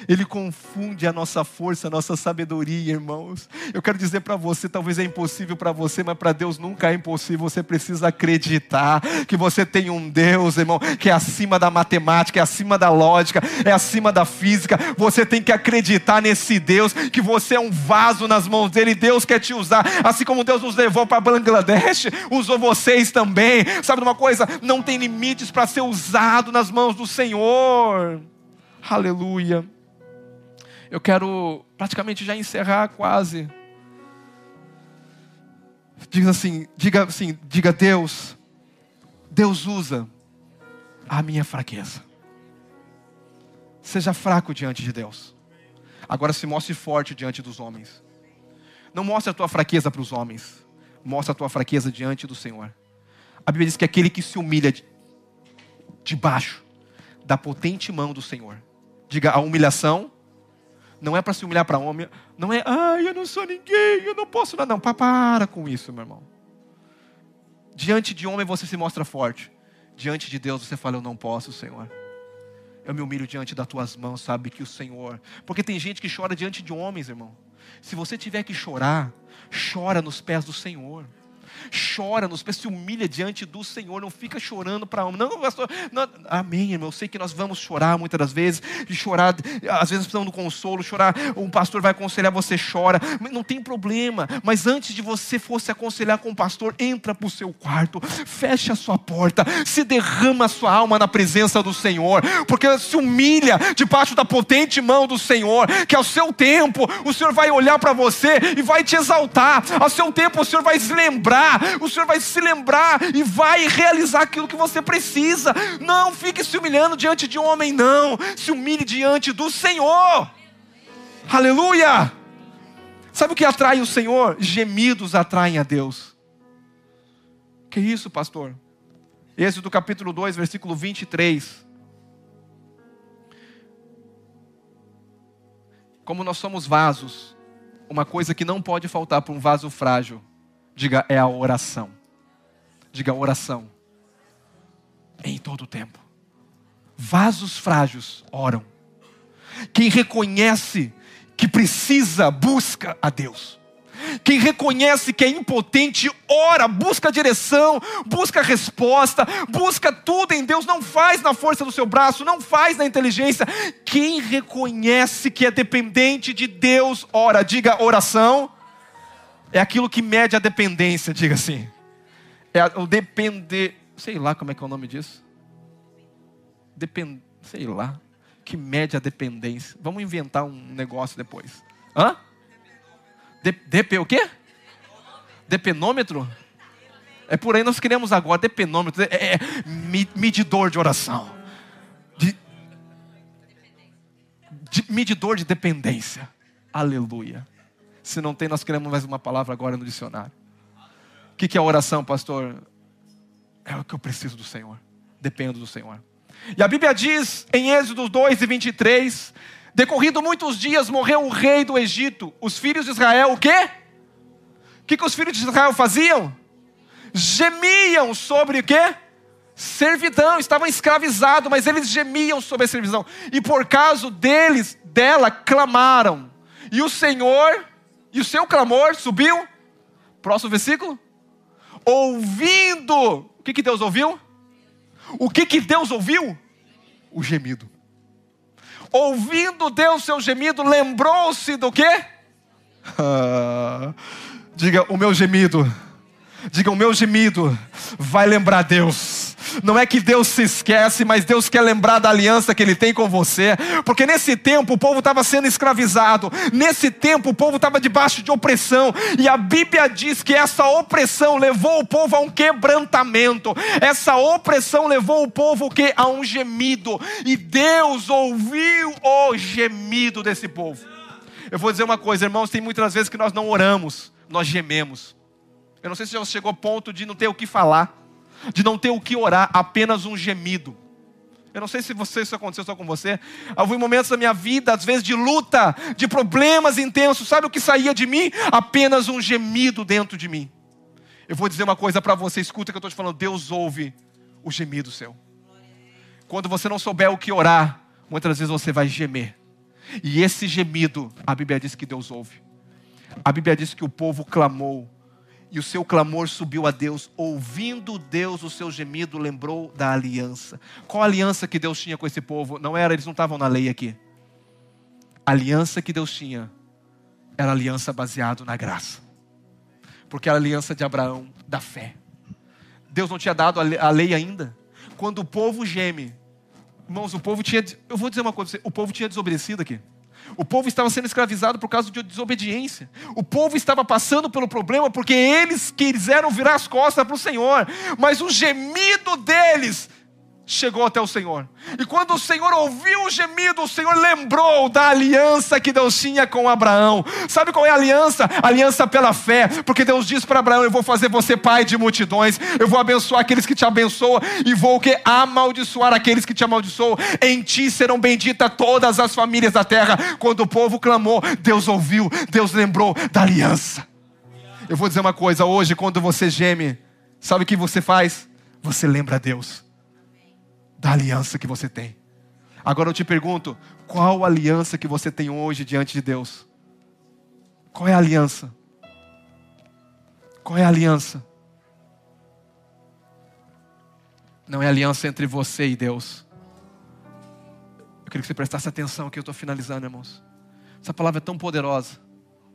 Ele confunde a nossa força, a nossa sabedoria, irmãos. Eu quero dizer para você, talvez é impossível para você, mas para Deus nunca é impossível. Você precisa acreditar que você tem um Deus, irmão, que é acima da matemática, é acima da lógica, é acima da física. Você tem que acreditar nesse Deus, que você é um vaso nas mãos dele. Deus quer te usar, assim como Deus nos levou para Bangladesh, usou vocês também. Sabe de uma coisa? Não tem limites para ser usado nas mãos do Senhor. Aleluia. Eu quero praticamente já encerrar quase. Diga assim, diga assim, diga Deus, Deus usa a minha fraqueza. Seja fraco diante de Deus. Agora se mostre forte diante dos homens. Não mostre a tua fraqueza para os homens. Mostre a tua fraqueza diante do Senhor. A Bíblia diz que aquele que se humilha debaixo da potente mão do Senhor. Diga, a humilhação não é para se humilhar para homem, não é, ai, eu não sou ninguém, eu não posso nada. Não, para com isso, meu irmão. Diante de homem você se mostra forte. Diante de Deus você fala, eu não posso, Senhor. Eu me humilho diante das tuas mãos, sabe que o Senhor. Porque tem gente que chora diante de homens, irmão. Se você tiver que chorar, chora nos pés do Senhor chora, nos se humilha diante do Senhor, não fica chorando para homem. Não, pastor, não, amém, irmão. Eu sei que nós vamos chorar muitas das vezes, e chorar, às vezes precisamos do consolo, chorar, um pastor vai aconselhar, você chora, não tem problema. Mas antes de você fosse aconselhar com o pastor, entra para o seu quarto, fecha a sua porta, se derrama a sua alma na presença do Senhor, porque se humilha debaixo da potente mão do Senhor, que ao seu tempo o Senhor vai olhar para você e vai te exaltar, ao seu tempo o Senhor vai se lembrar o Senhor vai se lembrar e vai realizar aquilo que você precisa. Não fique se humilhando diante de um homem, não. Se humilhe diante do Senhor. Aleluia! Sabe o que atrai o Senhor? Gemidos atraem a Deus. Que isso, pastor? Êxodo capítulo 2, versículo 23. Como nós somos vasos, uma coisa que não pode faltar para um vaso frágil Diga, é a oração. Diga, oração. Em todo o tempo. Vasos frágeis oram. Quem reconhece que precisa, busca a Deus. Quem reconhece que é impotente, ora, busca direção, busca resposta, busca tudo em Deus, não faz na força do seu braço, não faz na inteligência. Quem reconhece que é dependente de Deus, ora, diga oração é aquilo que mede a dependência, diga assim. É o depender. Sei lá como é que é o nome disso. Depend, sei lá. Que mede a dependência. Vamos inventar um negócio depois. Hã? De, DP o quê? Depenômetro? É por aí nós queremos agora, depenômetro. É, é medidor de oração. De, de, medidor de dependência. Aleluia. Se não tem, nós queremos mais uma palavra agora no dicionário. O que é oração, pastor? É o que eu preciso do Senhor. Dependo do Senhor. E a Bíblia diz em Êxodo 2 e 23: Decorrido muitos dias, morreu o rei do Egito. Os filhos de Israel, o quê? O que, que os filhos de Israel faziam? Gemiam sobre o quê? Servidão, estavam escravizados, mas eles gemiam sobre a servidão. E por causa deles, dela, clamaram. E o Senhor e o seu clamor subiu. Próximo versículo. Ouvindo. O que, que Deus ouviu? O que, que Deus ouviu? O gemido. Ouvindo Deus seu gemido, lembrou-se do quê? Ah, diga o meu gemido. Diga o meu gemido. Vai lembrar Deus. Não é que Deus se esquece, mas Deus quer lembrar da aliança que Ele tem com você. Porque nesse tempo o povo estava sendo escravizado, nesse tempo o povo estava debaixo de opressão, e a Bíblia diz que essa opressão levou o povo a um quebrantamento, essa opressão levou o povo que a um gemido, e Deus ouviu o gemido desse povo. Eu vou dizer uma coisa, irmãos, tem muitas vezes que nós não oramos, nós gememos. Eu não sei se já chegou ao ponto de não ter o que falar de não ter o que orar, apenas um gemido. Eu não sei se você, isso aconteceu só com você. Houve momentos da minha vida, às vezes de luta, de problemas intensos. Sabe o que saía de mim? Apenas um gemido dentro de mim. Eu vou dizer uma coisa para você, escuta que eu estou te falando. Deus ouve o gemido seu. Quando você não souber o que orar, muitas vezes você vai gemer. E esse gemido, a Bíblia diz que Deus ouve. A Bíblia diz que o povo clamou e o seu clamor subiu a Deus. Ouvindo Deus o seu gemido, lembrou da aliança. Qual aliança que Deus tinha com esse povo? Não era, eles não estavam na lei aqui. A aliança que Deus tinha era aliança baseada na graça. Porque era a aliança de Abraão, da fé. Deus não tinha dado a lei ainda. Quando o povo geme, irmãos, o povo tinha. Eu vou dizer uma coisa, o povo tinha desobedecido aqui. O povo estava sendo escravizado por causa de desobediência. O povo estava passando pelo problema porque eles quiseram virar as costas para o Senhor. Mas o gemido deles chegou até o Senhor. E quando o Senhor ouviu o gemido, o Senhor lembrou da aliança que Deus tinha com Abraão. Sabe qual é a aliança? Aliança pela fé, porque Deus diz para Abraão: Eu vou fazer você pai de multidões, eu vou abençoar aqueles que te abençoam e vou que amaldiçoar aqueles que te amaldiçoam. Em ti serão benditas todas as famílias da terra. Quando o povo clamou, Deus ouviu, Deus lembrou da aliança. Eu vou dizer uma coisa: hoje, quando você geme, sabe o que você faz? Você lembra a Deus da aliança que você tem. Agora eu te pergunto: qual aliança que você tem hoje diante de Deus? Qual é a aliança? Qual é a aliança? Não é aliança entre você e Deus. Eu queria que você prestasse atenção que eu estou finalizando, irmãos. Essa palavra é tão poderosa.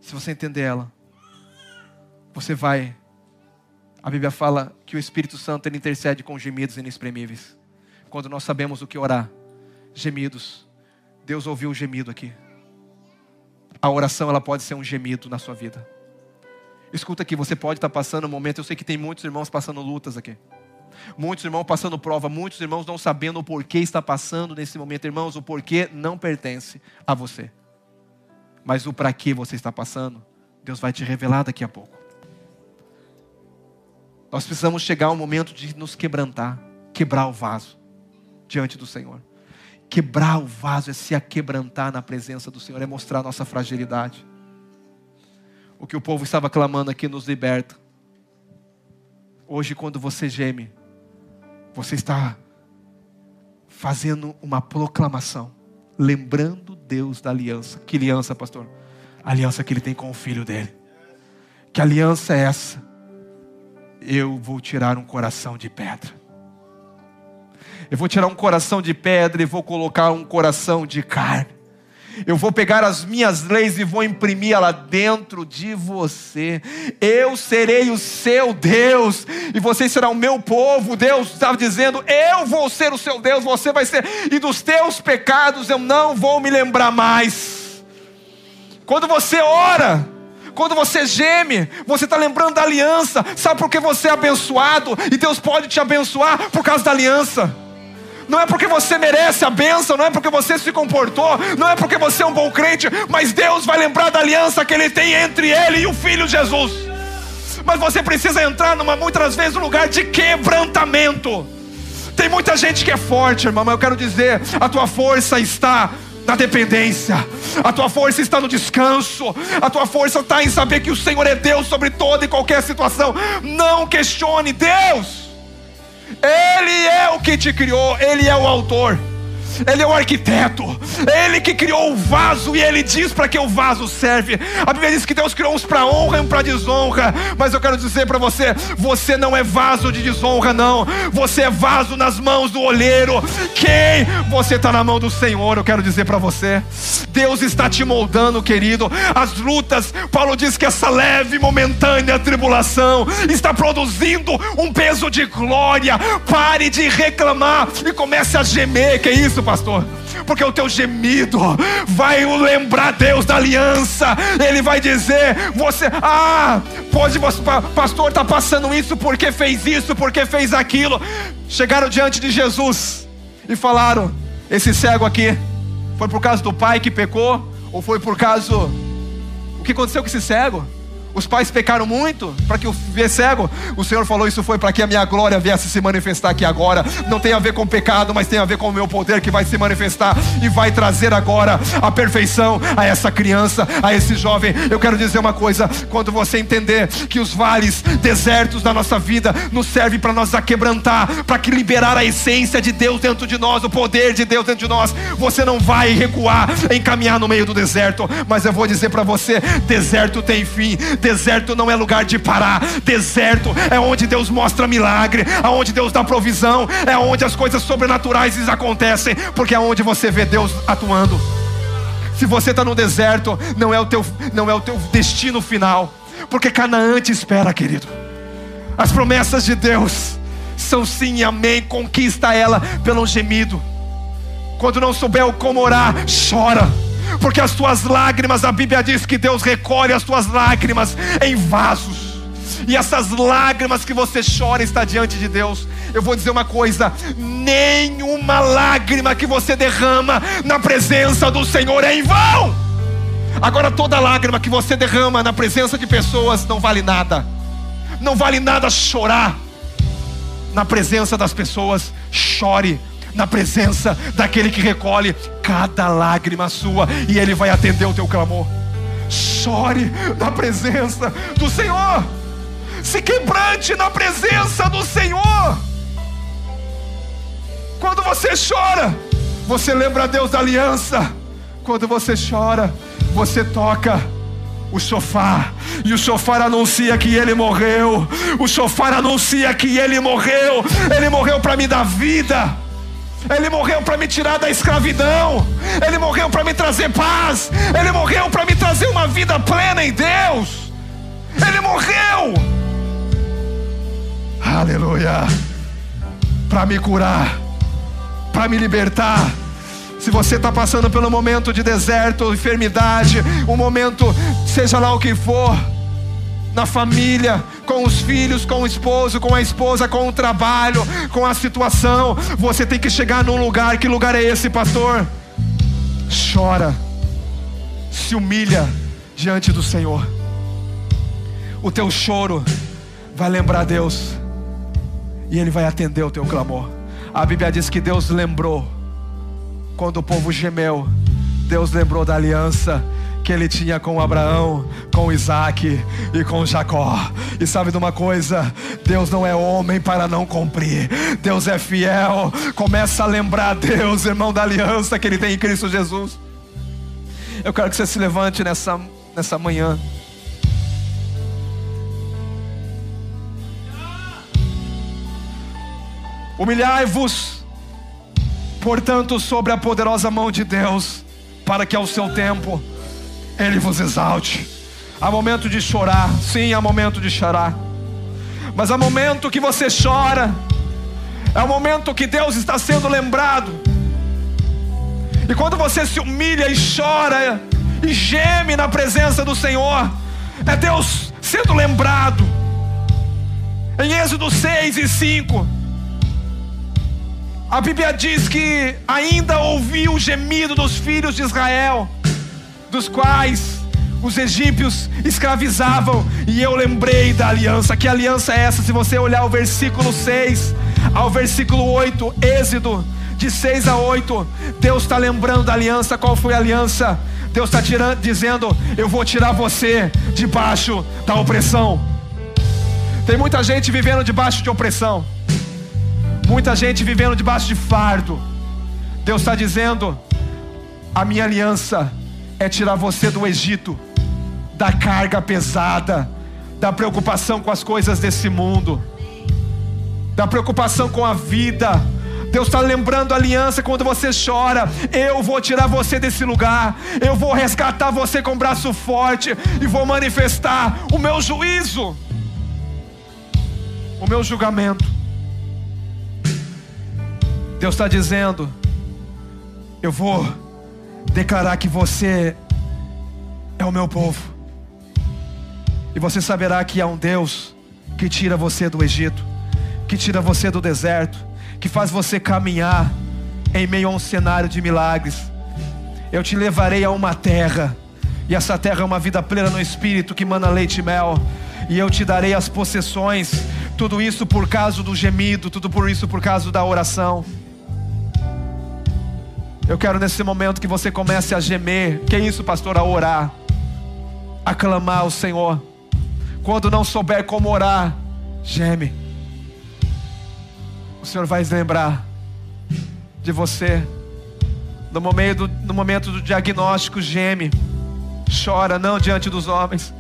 Se você entender ela, você vai. A Bíblia fala que o Espírito Santo ele intercede com gemidos inexprimíveis quando nós sabemos o que orar. Gemidos. Deus ouviu o gemido aqui. A oração ela pode ser um gemido na sua vida. Escuta aqui, você pode estar passando um momento, eu sei que tem muitos irmãos passando lutas aqui. Muitos irmãos passando prova, muitos irmãos não sabendo o porquê está passando nesse momento. Irmãos, o porquê não pertence a você. Mas o para que você está passando, Deus vai te revelar daqui a pouco. Nós precisamos chegar ao momento de nos quebrantar, quebrar o vaso diante do Senhor. Quebrar o vaso é se aquebrantar na presença do Senhor, é mostrar a nossa fragilidade. O que o povo estava clamando aqui nos liberta. Hoje, quando você geme, você está fazendo uma proclamação, lembrando Deus da aliança. Que aliança, pastor? A aliança que ele tem com o filho dele. Que aliança é essa? Eu vou tirar um coração de pedra eu vou tirar um coração de pedra e vou colocar um coração de carne. Eu vou pegar as minhas leis e vou imprimir ela dentro de você. Eu serei o seu Deus e você será o meu povo. Deus estava dizendo: Eu vou ser o seu Deus, você vai ser, e dos teus pecados eu não vou me lembrar mais. Quando você ora, quando você geme, você está lembrando da aliança. Sabe por que você é abençoado? E Deus pode te abençoar por causa da aliança não é porque você merece a bênção, não é porque você se comportou, não é porque você é um bom crente, mas Deus vai lembrar da aliança que Ele tem entre Ele e o Filho Jesus. Mas você precisa entrar numa muitas vezes um lugar de quebrantamento. Tem muita gente que é forte, irmão, mas eu quero dizer, a tua força está na dependência, a tua força está no descanso, a tua força está em saber que o Senhor é Deus sobre toda e qualquer situação. Não questione Deus. Ele é o que te criou, Ele é o autor. Ele é o arquiteto, Ele que criou o vaso e Ele diz para que o vaso serve. A Bíblia diz que Deus criou uns para honra e um para desonra. Mas eu quero dizer para você: você não é vaso de desonra, não. Você é vaso nas mãos do olheiro. Quem? Você está na mão do Senhor. Eu quero dizer para você: Deus está te moldando, querido. As lutas, Paulo diz que essa leve, momentânea tribulação está produzindo um peso de glória. Pare de reclamar e comece a gemer. Que é isso, pastor? Porque o teu gemido vai lembrar Deus da aliança. Ele vai dizer: Você, ah, pode, pastor, está passando isso porque fez isso, porque fez aquilo. Chegaram diante de Jesus e falaram: Esse cego aqui foi por causa do pai que pecou? Ou foi por causa. O que aconteceu com esse cego? Os pais pecaram muito para que eu viesse cego. O Senhor falou: Isso foi para que a minha glória viesse se manifestar aqui agora. Não tem a ver com pecado, mas tem a ver com o meu poder que vai se manifestar e vai trazer agora a perfeição a essa criança, a esse jovem. Eu quero dizer uma coisa: quando você entender que os vales, desertos da nossa vida nos servem para nós aquebrantar, para que liberar a essência de Deus dentro de nós, o poder de Deus dentro de nós, você não vai recuar em caminhar no meio do deserto. Mas eu vou dizer para você: deserto tem fim Deserto não é lugar de parar. Deserto é onde Deus mostra milagre, aonde Deus dá provisão, é onde as coisas sobrenaturais acontecem, porque é onde você vê Deus atuando. Se você está no deserto, não é o teu, não é o teu destino final, porque Canaã te espera, querido. As promessas de Deus são sim amém. Conquista ela pelo gemido. Quando não souber como orar, chora porque as tuas lágrimas, a Bíblia diz que Deus recolhe as tuas lágrimas em vasos. E essas lágrimas que você chora está diante de Deus. Eu vou dizer uma coisa: nenhuma lágrima que você derrama na presença do Senhor é em vão. Agora, toda lágrima que você derrama na presença de pessoas não vale nada. Não vale nada chorar na presença das pessoas. Chore na presença daquele que recolhe cada lágrima sua e ele vai atender o teu clamor. Chore na presença do Senhor. Se quebrante na presença do Senhor. Quando você chora, você lembra a Deus da aliança. Quando você chora, você toca o sofá, e o sofá anuncia que ele morreu. O sofá anuncia que ele morreu. Ele morreu para me dar vida. Ele morreu para me tirar da escravidão. Ele morreu para me trazer paz. Ele morreu para me trazer uma vida plena em Deus. Ele morreu. Aleluia. Para me curar, para me libertar. Se você está passando pelo momento de deserto, enfermidade, um momento, seja lá o que for, na família, com os filhos, com o esposo, com a esposa, com o trabalho, com a situação. Você tem que chegar num lugar. Que lugar é esse, pastor? Chora, se humilha diante do Senhor. O teu choro vai lembrar Deus e Ele vai atender o teu clamor. A Bíblia diz que Deus lembrou, quando o povo gemeu, Deus lembrou da aliança que ele tinha com Abraão, com Isaac e com Jacó. E sabe de uma coisa? Deus não é homem para não cumprir, Deus é fiel. Começa a lembrar Deus, irmão, da aliança que ele tem em Cristo Jesus. Eu quero que você se levante nessa, nessa manhã. Humilhai-vos, portanto, sobre a poderosa mão de Deus, para que ao seu tempo ele vos exalte. Há momento de chorar, sim, há momento de chorar. Mas há momento que você chora, é o momento que Deus está sendo lembrado. E quando você se humilha e chora e geme na presença do Senhor, é Deus sendo lembrado. Em Êxodo 6 e 5, a Bíblia diz que ainda ouviu o gemido dos filhos de Israel dos quais os egípcios escravizavam, e eu lembrei da aliança. Que aliança é essa? Se você olhar o versículo 6 ao versículo 8, Êxodo, de 6 a 8, Deus está lembrando da aliança. Qual foi a aliança? Deus está dizendo: Eu vou tirar você debaixo da opressão. Tem muita gente vivendo debaixo de opressão, muita gente vivendo debaixo de fardo. Deus está dizendo: A minha aliança é tirar você do Egito, da carga pesada, da preocupação com as coisas desse mundo, da preocupação com a vida. Deus está lembrando a aliança quando você chora. Eu vou tirar você desse lugar. Eu vou resgatar você com braço forte e vou manifestar o meu juízo, o meu julgamento. Deus está dizendo: Eu vou declarar que você é o meu povo. E você saberá que há um Deus que tira você do Egito, que tira você do deserto, que faz você caminhar em meio a um cenário de milagres. Eu te levarei a uma terra, e essa terra é uma vida plena no espírito que mana leite e mel, e eu te darei as possessões, tudo isso por causa do gemido, tudo por isso por causa da oração. Eu quero nesse momento que você comece a gemer. Que é isso, pastor? A orar. A clamar ao Senhor. Quando não souber como orar, geme. O Senhor vai lembrar de você. No momento, no momento do diagnóstico, geme. Chora, não diante dos homens.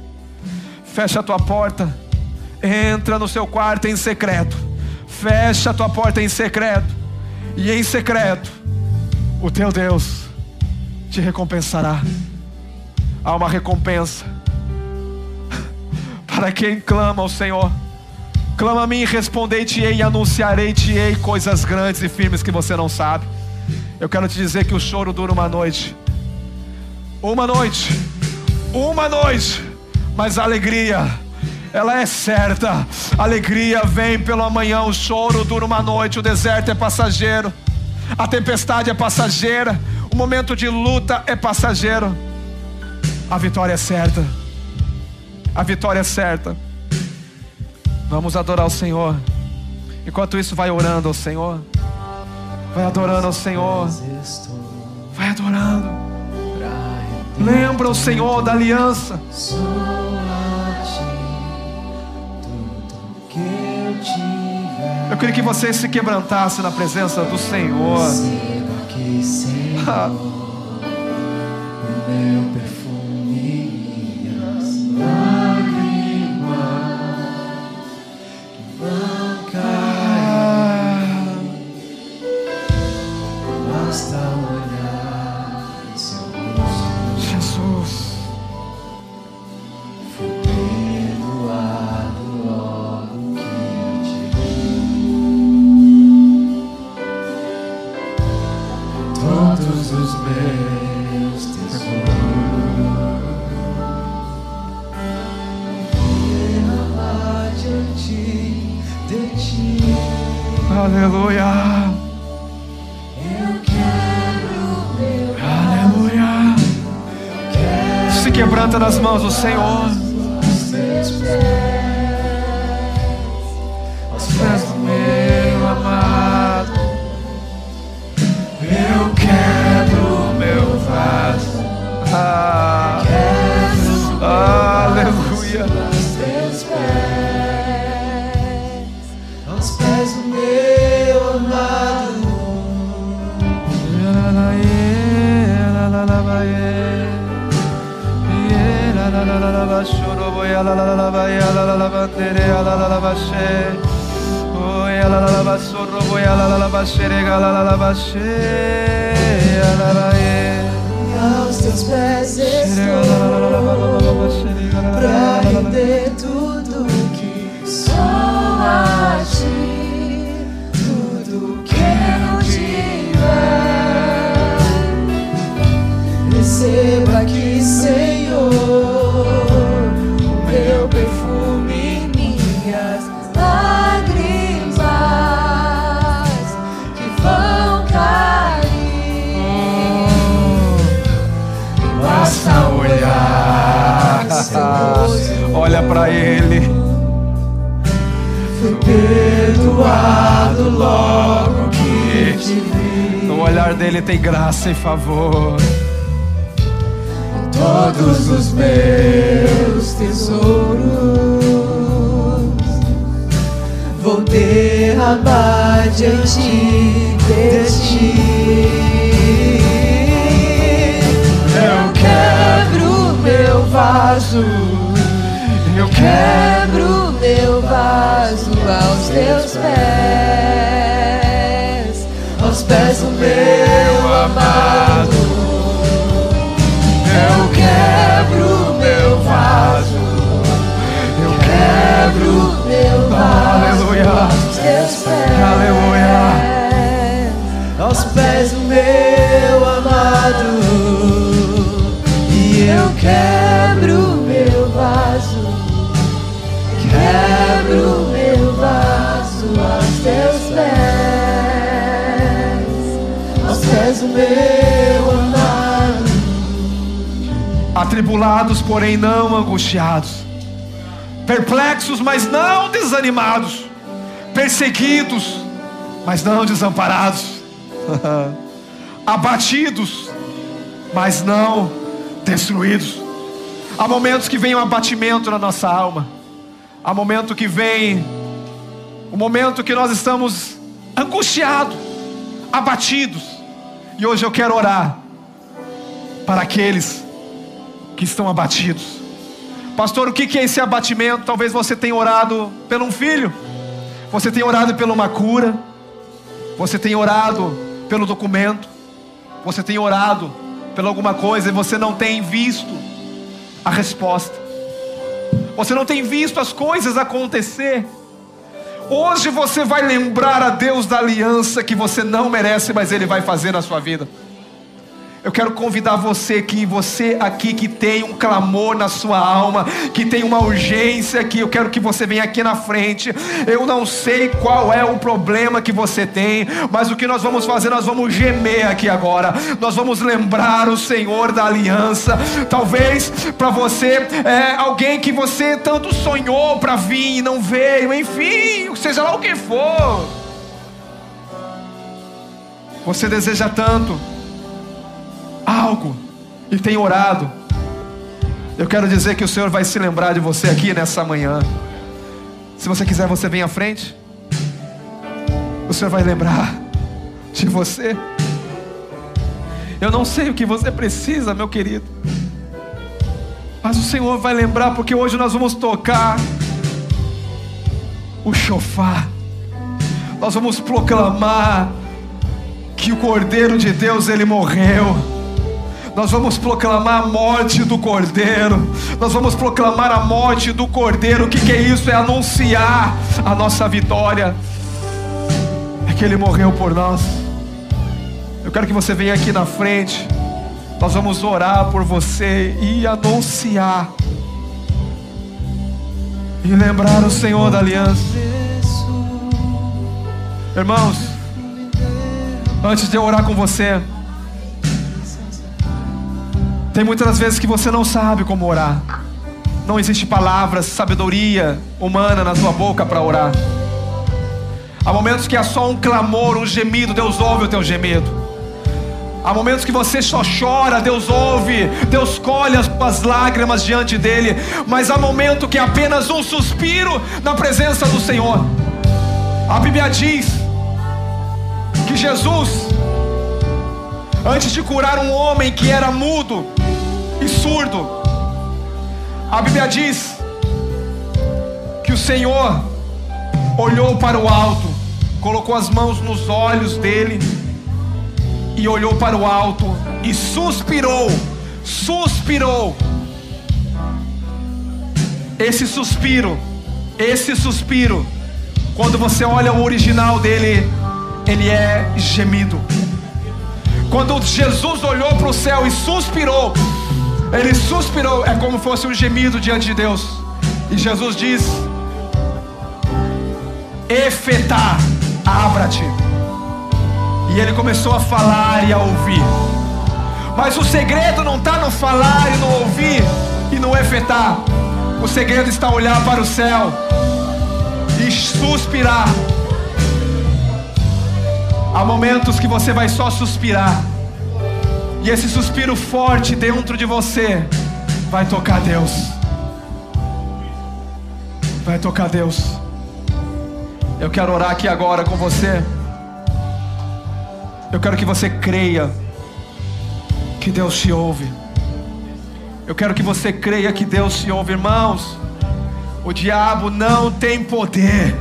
Fecha a tua porta. Entra no seu quarto em secreto. Fecha a tua porta em secreto. E em secreto o teu Deus te recompensará. Há uma recompensa para quem clama ao Senhor. Clama a mim respondei-te-ei e anunciarei-te-ei coisas grandes e firmes que você não sabe. Eu quero te dizer que o choro dura uma noite, Uma noite, uma noite, mas a alegria, ela é certa. A alegria vem pelo amanhã, o choro dura uma noite, o deserto é passageiro, a tempestade é passageira, o momento de luta é passageiro. A vitória é certa. A vitória é certa. Vamos adorar o Senhor. Enquanto isso, vai orando ao Senhor. Vai adorando ao Senhor. Vai adorando. Lembra o Senhor da aliança. Eu queria que você se quebrantasse na presença do Senhor. Ah. mãos do Senhor. Boya la la la ba ya la la la ba tere ya la la ba she oh ya la la la ba soro boya la la la ba shere ga la la la ba she ya la la ye aos teus pés estou pra render Olha para Ele. Fui perdoado logo que te vi. No olhar dele tem graça e favor. Todos os meus tesouros vou derramar diante de ti. Eu quebro meu vaso eu quebro meu vaso aos teus pés, aos pés do meu amado. Eu quebro meu vaso, eu quebro meu vaso Aleluia. aos teus pés, Aleluia. aos pés do meu amado. E eu quebro meu vaso aos teus pés, aos pés do meu amado. Atribulados, porém não angustiados, perplexos, mas não desanimados, perseguidos, mas não desamparados, abatidos, mas não destruídos. Há momentos que vem um abatimento na nossa alma. Há momento que vem, o momento que nós estamos angustiados, abatidos. E hoje eu quero orar para aqueles que estão abatidos. Pastor, o que é esse abatimento? Talvez você tenha orado pelo um filho, você tenha orado por uma cura, você tenha orado pelo documento, você tenha orado por alguma coisa e você não tem visto a resposta. Você não tem visto as coisas acontecer. Hoje você vai lembrar a Deus da aliança que você não merece, mas Ele vai fazer na sua vida. Eu quero convidar você que você aqui que tem um clamor na sua alma, que tem uma urgência aqui, eu quero que você venha aqui na frente. Eu não sei qual é o problema que você tem, mas o que nós vamos fazer, nós vamos gemer aqui agora. Nós vamos lembrar o Senhor da aliança. Talvez para você é alguém que você tanto sonhou para vir e não veio, enfim, seja lá o que for. Você deseja tanto algo e tem orado, eu quero dizer que o Senhor vai se lembrar de você aqui nessa manhã. Se você quiser, você vem à frente. O Senhor vai lembrar de você. Eu não sei o que você precisa, meu querido. Mas o Senhor vai lembrar, porque hoje nós vamos tocar o chofar. Nós vamos proclamar que o Cordeiro de Deus ele morreu nós vamos proclamar a morte do Cordeiro. Nós vamos proclamar a morte do Cordeiro. O que, que é isso? É anunciar a nossa vitória. É que Ele morreu por nós. Eu quero que você venha aqui na frente. Nós vamos orar por você e anunciar. E lembrar o Senhor da aliança. Irmãos, antes de eu orar com você. Tem muitas vezes que você não sabe como orar. Não existe palavras, sabedoria humana na sua boca para orar. Há momentos que é só um clamor, um gemido, Deus ouve o teu gemido. Há momentos que você só chora, Deus ouve, Deus colhe as tuas lágrimas diante dEle, mas há momento que é apenas um suspiro na presença do Senhor. A Bíblia diz que Jesus, antes de curar um homem que era mudo, e surdo. A Bíblia diz que o Senhor olhou para o alto, colocou as mãos nos olhos dele e olhou para o alto e suspirou, suspirou. Esse suspiro, esse suspiro, quando você olha o original dele, ele é gemido. Quando Jesus olhou para o céu e suspirou, ele suspirou, é como fosse um gemido diante de Deus. E Jesus diz: Efetá, abra-te. E ele começou a falar e a ouvir. Mas o segredo não está no falar e no ouvir e no efetar. O segredo está olhar para o céu e suspirar. Há momentos que você vai só suspirar. E esse suspiro forte dentro de você vai tocar Deus. Vai tocar Deus. Eu quero orar aqui agora com você. Eu quero que você creia que Deus te ouve. Eu quero que você creia que Deus te ouve, irmãos. O diabo não tem poder.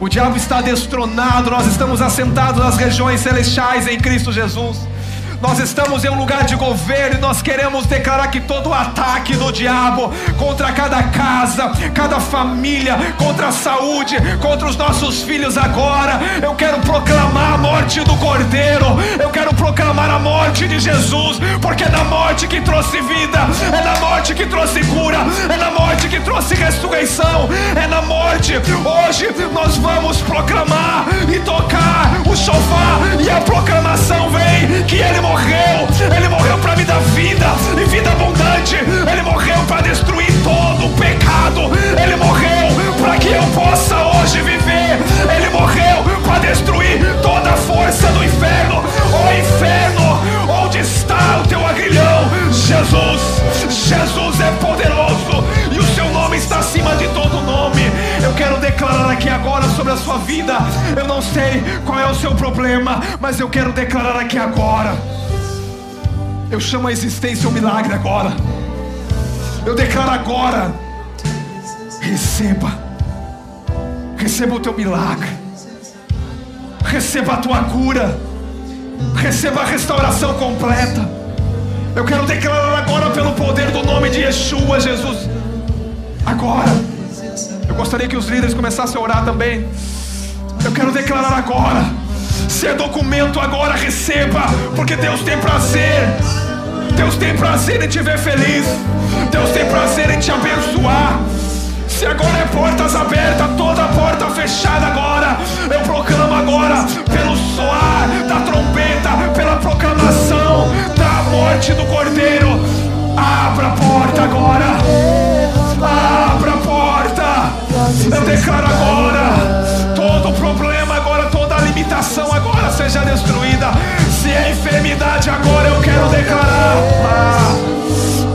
O diabo está destronado, nós estamos assentados nas regiões celestiais em Cristo Jesus. Nós estamos em um lugar de governo e nós queremos declarar que todo ataque do diabo contra cada casa, cada família, contra a saúde, contra os nossos filhos agora, eu quero proclamar a morte do Cordeiro, eu quero proclamar a morte de Jesus, porque é da morte que trouxe vida, é da morte que trouxe cura, é da morte que trouxe ressurreição, é na morte. Hoje nós vamos proclamar e tocar o chofar, vem que sua vida. Eu não sei qual é o seu problema, mas eu quero declarar aqui agora eu chamo a existência um milagre agora. Eu declaro agora. Receba. Receba o teu milagre. Receba a tua cura. Receba a restauração completa. Eu quero declarar agora pelo poder do nome de Yeshua, Jesus. Agora. Eu gostaria que os líderes começassem a orar também. Eu quero declarar agora Se é documento agora, receba, porque Deus tem prazer. Deus tem prazer em te ver feliz. Deus tem prazer em te abençoar. Se agora é portas abertas, toda porta fechada agora, eu proclamo agora, pelo soar da trombeta, pela proclamação da morte do Cordeiro, abra a porta agora, abra a porta, eu declaro agora, todo problema agora, toda limitação agora seja destruída, se é enfermidade agora, eu quero declarar,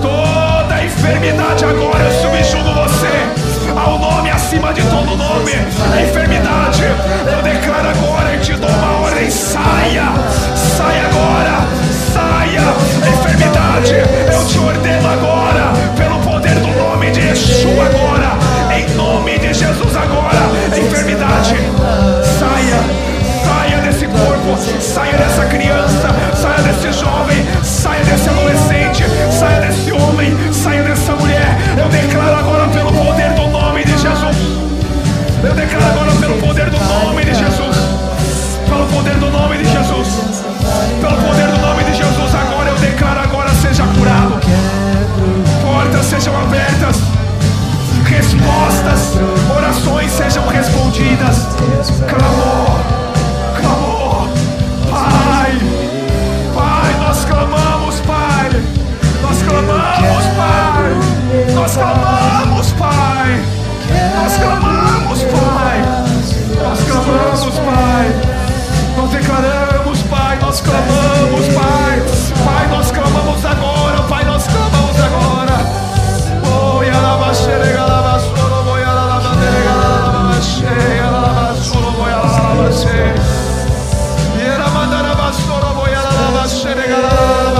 toda enfermidade agora, eu subjugo você ao nome acima de todo nome, a enfermidade. Eu declaro agora e te dou uma ordem: saia, saia agora, saia, enfermidade. Eu te ordeno agora, pelo poder do nome de Yeshua, agora, em nome de Jesus, agora, enfermidade, saia, saia desse corpo, saia dessa criança, saia desse jovem, saia desse adolescente, saia desse homem, saia dessa mulher. Eu declaro agora pelo poder do eu declaro agora pelo poder do nome de Jesus. Pelo poder do nome de Jesus. Pelo poder Respostas, orações sejam respondidas. Clamor, clamor. Pai, Pai, nós clamamos, Pai. Nós clamamos, Pai. Nós clamamos, Pai. Nós clamamos, Pai. Nós clamamos, Pai. Nós declaramos, Pai. Nós clamamos, Pai.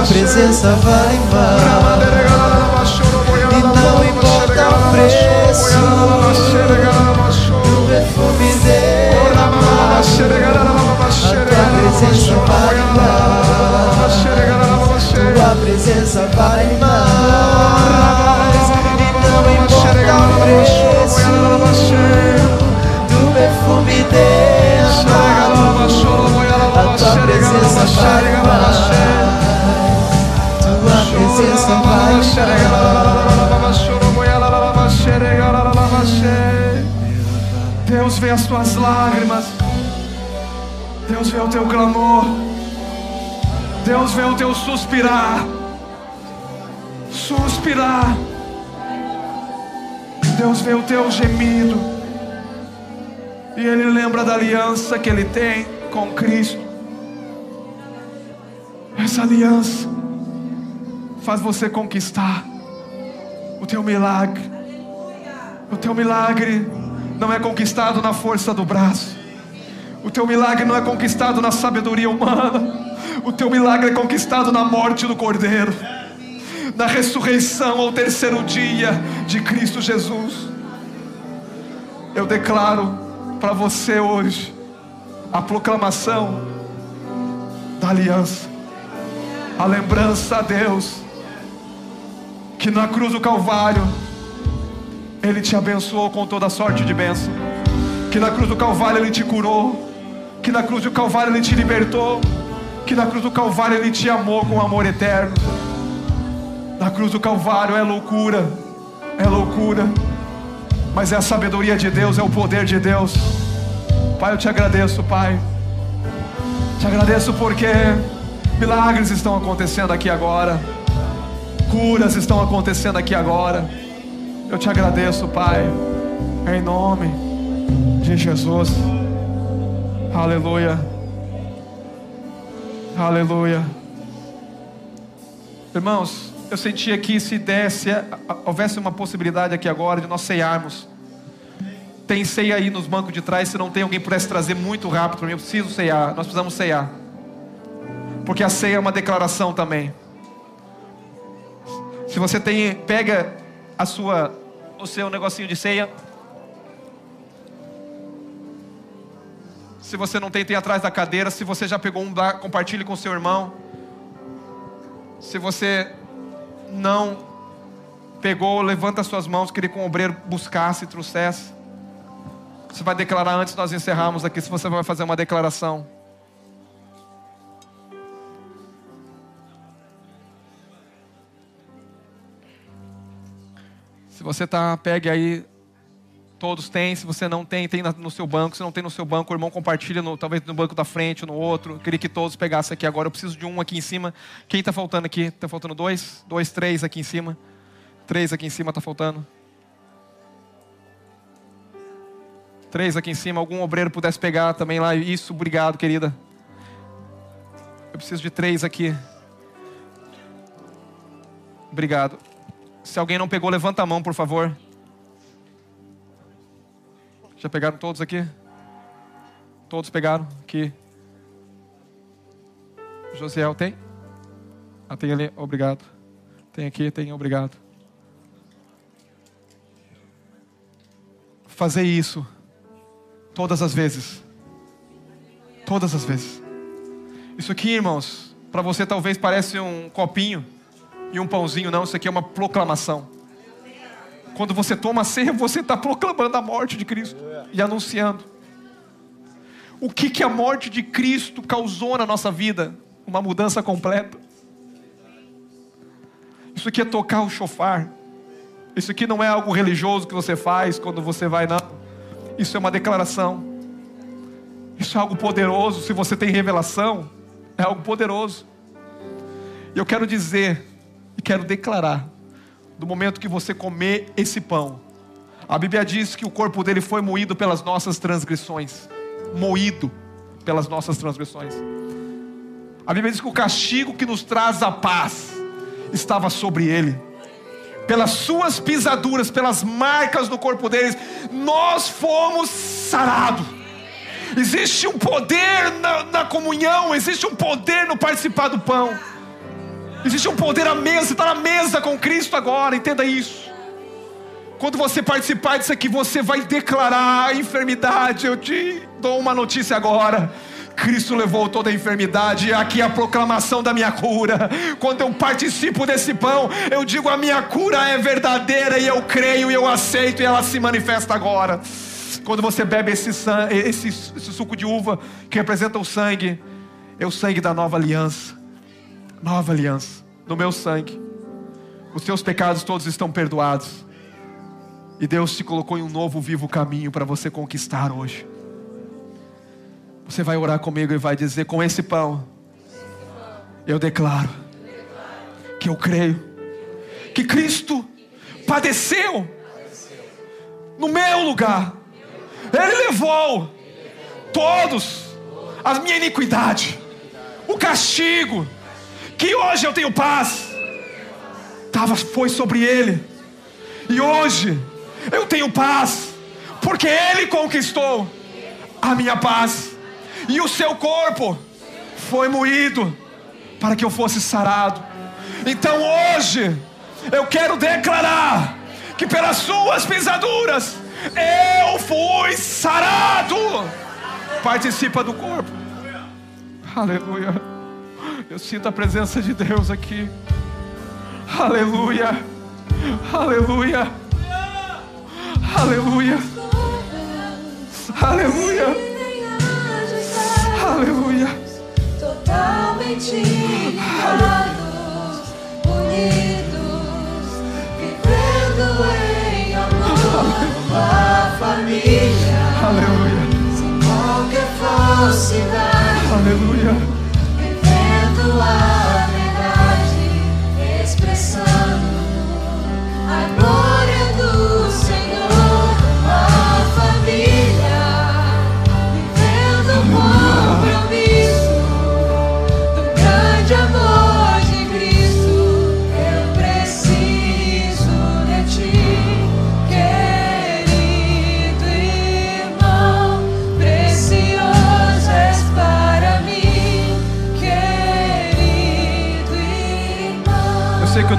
tua presença vale mais. E não importa o preço do perfume derramado, a tua presença vale mais. Tua presença vale mais. E não importa o preço do perfume derramado, a tua presença vale mais. Deus vê as tuas lágrimas. Deus vê o teu clamor. Deus vê o teu suspirar. Suspirar. Deus vê o teu gemido. E Ele lembra da aliança que Ele tem com Cristo. Essa aliança faz você conquistar o teu milagre. O teu milagre não é conquistado na força do braço. O teu milagre não é conquistado na sabedoria humana. O teu milagre é conquistado na morte do Cordeiro, na ressurreição ao terceiro dia de Cristo Jesus. Eu declaro para você hoje a proclamação da aliança, a lembrança a Deus que na cruz do Calvário Ele te abençoou com toda sorte de bênção, que na cruz do Calvário Ele te curou, que na cruz do Calvário Ele te libertou, que na cruz do Calvário Ele te amou com amor eterno. Na cruz do Calvário é loucura, é loucura, mas é a sabedoria de Deus, é o poder de Deus. Pai, eu te agradeço, Pai. Te agradeço porque milagres estão acontecendo aqui agora, curas estão acontecendo aqui agora. Eu te agradeço, Pai, em nome de Jesus. Aleluia. Aleluia. Irmãos, eu senti aqui se desse, houvesse uma possibilidade aqui agora de nós ceiarmos. Tem ceia aí nos bancos de trás. Se não tem, alguém pudesse trazer muito rápido para mim. Eu preciso ceiar. Nós precisamos ceiar. Porque a ceia é uma declaração também. Se você tem, pega a sua, o seu negocinho de ceia. Se você não tem, tem atrás da cadeira. Se você já pegou um, compartilhe com seu irmão. Se você não pegou, levanta suas mãos, queria que um obreiro buscasse e trouxesse. Você vai declarar antes nós encerrarmos aqui, se você vai fazer uma declaração. Se você tá, pegue aí, todos têm. Se você não tem, tem no seu banco. Se não tem no seu banco, o irmão compartilha, no, talvez no banco da frente, no outro. Eu queria que todos pegassem aqui agora. Eu preciso de um aqui em cima. Quem está faltando aqui? Está faltando dois? Dois, três aqui em cima. Três aqui em cima está faltando. Três aqui em cima. Algum obreiro pudesse pegar também lá. Isso, obrigado, querida. Eu preciso de três aqui. Obrigado. Se alguém não pegou, levanta a mão, por favor. Já pegaram todos aqui? Todos pegaram aqui. Josiel tem? Ah, tem ali, obrigado. Tem aqui, tem, obrigado. Fazer isso todas as vezes. Todas as vezes. Isso aqui, irmãos, para você talvez parece um copinho e um pãozinho, não, isso aqui é uma proclamação. Quando você toma a ceia, você está proclamando a morte de Cristo e anunciando. O que, que a morte de Cristo causou na nossa vida? Uma mudança completa. Isso aqui é tocar o chofar. Isso aqui não é algo religioso que você faz quando você vai, não. Isso é uma declaração. Isso é algo poderoso. Se você tem revelação, é algo poderoso. E eu quero dizer e quero declarar: do momento que você comer esse pão, a Bíblia diz que o corpo dele foi moído pelas nossas transgressões moído pelas nossas transgressões. A Bíblia diz que o castigo que nos traz a paz estava sobre ele. Pelas suas pisaduras, pelas marcas no corpo deles, nós fomos sarados. Existe um poder na, na comunhão, existe um poder no participar do pão. Existe um poder à mesa, você está na mesa com Cristo agora, entenda isso. Quando você participar disso aqui, você vai declarar a enfermidade. Eu te dou uma notícia agora. Cristo levou toda a enfermidade, aqui a proclamação da minha cura. Quando eu participo desse pão, eu digo: a minha cura é verdadeira, e eu creio, e eu aceito, e ela se manifesta agora. Quando você bebe esse, esse, esse suco de uva, que representa o sangue, é o sangue da nova aliança nova aliança, no meu sangue. Os teus pecados todos estão perdoados. E Deus te colocou em um novo, vivo caminho para você conquistar hoje. Você vai orar comigo e vai dizer: Com esse pão, eu declaro que eu creio que Cristo padeceu no meu lugar. Ele levou todos as minha iniquidade, o castigo que hoje eu tenho paz, tava, foi sobre ele, e hoje eu tenho paz, porque ele conquistou a minha paz, e o seu corpo foi moído para que eu fosse sarado. Então hoje eu quero declarar que pelas suas pisaduras eu fui sarado. Participa do corpo. Aleluia. Eu sinto a presença de Deus aqui. Aleluia. Aleluia. Aleluia. Aleluia. Aleluia. Totalmente ligados, unidos, vivendo em amor, a família. Aleluia. Sem qualquer falsidade. Aleluia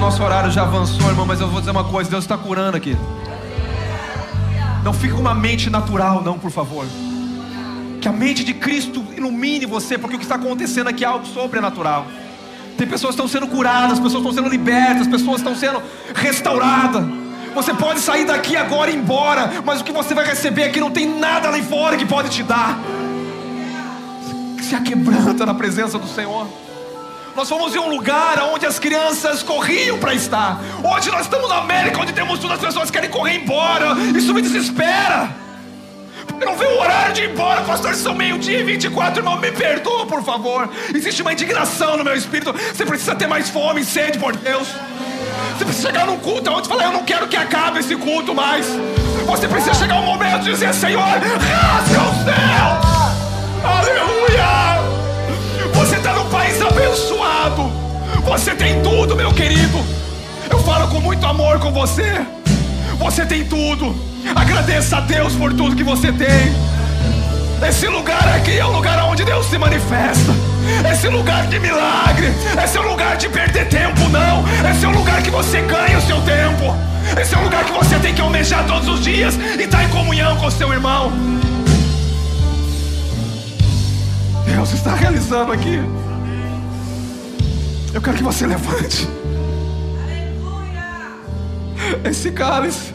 nosso horário já avançou, irmão, mas eu vou dizer uma coisa: Deus está curando aqui. Não com uma mente natural, não, por favor. Que a mente de Cristo ilumine você, porque o que está acontecendo aqui é algo sobrenatural. Tem pessoas que estão sendo curadas, pessoas estão sendo libertas, pessoas estão sendo restauradas. Você pode sair daqui agora e ir embora, mas o que você vai receber aqui não tem nada lá fora que pode te dar. Se aquebranta na presença do Senhor. Nós fomos em um lugar onde as crianças corriam para estar. Hoje nós estamos na América, onde temos tudo, as pessoas querem correr embora. Isso me desespera. Porque não vê o horário de ir embora, pastor, são meio-dia e 24, irmão, me perdoa, por favor. Existe uma indignação no meu espírito. Você precisa ter mais fome e sede por Deus. Você precisa chegar num culto onde falar, eu não quero que acabe esse culto mais. Você precisa chegar um momento de dizer, Senhor, rasga o céu. Aleluia. Abençoado. Você tem tudo, meu querido. Eu falo com muito amor com você. Você tem tudo. Agradeça a Deus por tudo que você tem. Esse lugar aqui é o lugar onde Deus se manifesta. Esse lugar de milagre. Esse é o lugar de perder tempo, não. Esse é o lugar que você ganha o seu tempo. Esse é o lugar que você tem que almejar todos os dias e estar tá em comunhão com o seu irmão. Deus está realizando aqui. Eu quero que você levante. Esse cálice.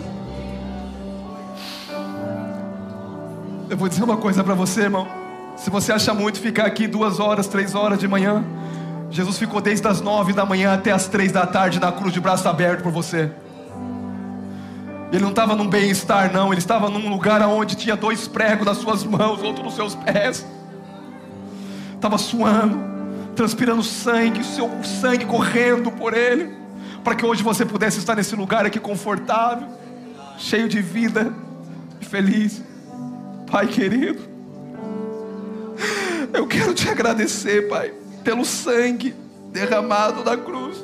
Eu vou dizer uma coisa para você, irmão. Se você acha muito ficar aqui duas horas, três horas de manhã, Jesus ficou desde as nove da manhã até as três da tarde na cruz de braço aberto por você. Ele não estava num bem-estar, não. Ele estava num lugar onde tinha dois pregos nas suas mãos, outro nos seus pés estava suando, transpirando sangue, o seu sangue correndo por ele, para que hoje você pudesse estar nesse lugar aqui confortável, cheio de vida e feliz. Pai querido, eu quero te agradecer, Pai, pelo sangue derramado na cruz.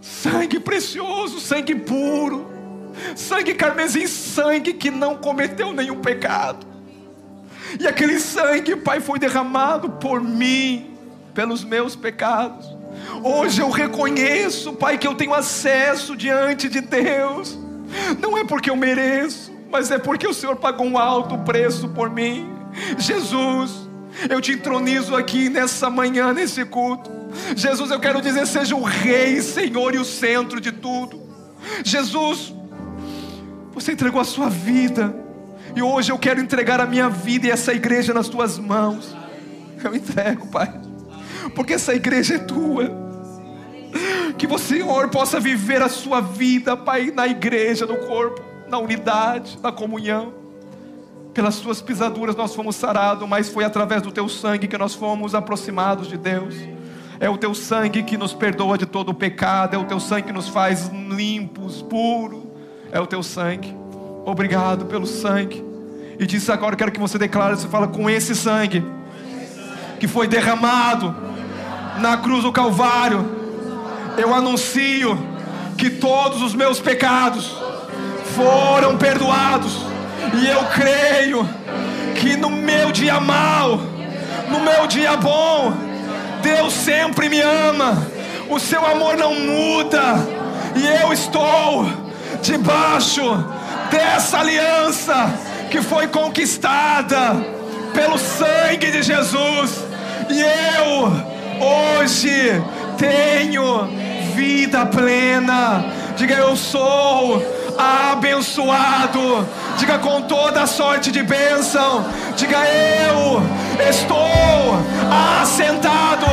Sangue precioso, sangue puro, sangue carmesim, sangue que não cometeu nenhum pecado. E aquele sangue, Pai, foi derramado por mim, pelos meus pecados. Hoje eu reconheço, Pai, que eu tenho acesso diante de Deus. Não é porque eu mereço, mas é porque o Senhor pagou um alto preço por mim. Jesus, eu te entronizo aqui nessa manhã, nesse culto. Jesus, eu quero dizer, seja o Rei, Senhor e o centro de tudo. Jesus, você entregou a sua vida e hoje eu quero entregar a minha vida e essa igreja nas tuas mãos. Eu entrego, Pai, porque essa igreja é tua. Que o Senhor possa viver a sua vida, Pai, na igreja, no corpo, na unidade, na comunhão. Pelas tuas pisaduras nós fomos sarados, mas foi através do teu sangue que nós fomos aproximados de Deus. É o teu sangue que nos perdoa de todo o pecado, é o teu sangue que nos faz limpos, puros. É o teu sangue. Obrigado pelo sangue. E disse agora, quero que você declare, você fala com esse sangue que foi derramado na cruz do Calvário. Eu anuncio que todos os meus pecados foram perdoados. E eu creio que no meu dia mal, no meu dia bom, Deus sempre me ama. O seu amor não muda. E eu estou debaixo dessa aliança que foi conquistada pelo sangue de Jesus. E eu hoje tenho vida plena. Diga eu sou abençoado. Diga com toda sorte de bênção. Diga eu estou assentado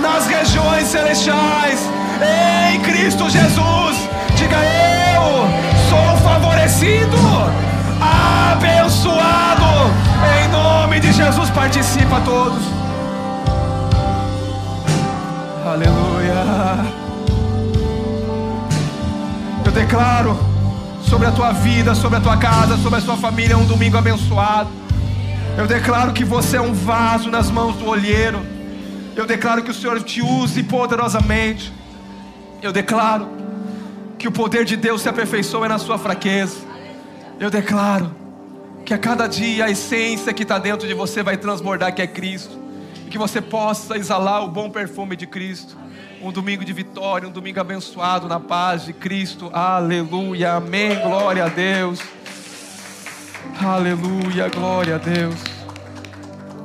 nas regiões celestiais em Cristo Jesus. Diga eu sou favorecido, abençoado. Em nome de Jesus, participa todos. Aleluia. Eu declaro sobre a tua vida, sobre a tua casa, sobre a sua família um domingo abençoado. Eu declaro que você é um vaso nas mãos do olheiro. Eu declaro que o Senhor te use poderosamente. Eu declaro que o poder de Deus se aperfeiçoe na sua fraqueza. Eu declaro que a cada dia a essência que está dentro de você vai transbordar, que é Cristo. E que você possa exalar o bom perfume de Cristo. Um domingo de vitória, um domingo abençoado na paz de Cristo. Aleluia. Amém. Glória a Deus. Aleluia. Glória a Deus.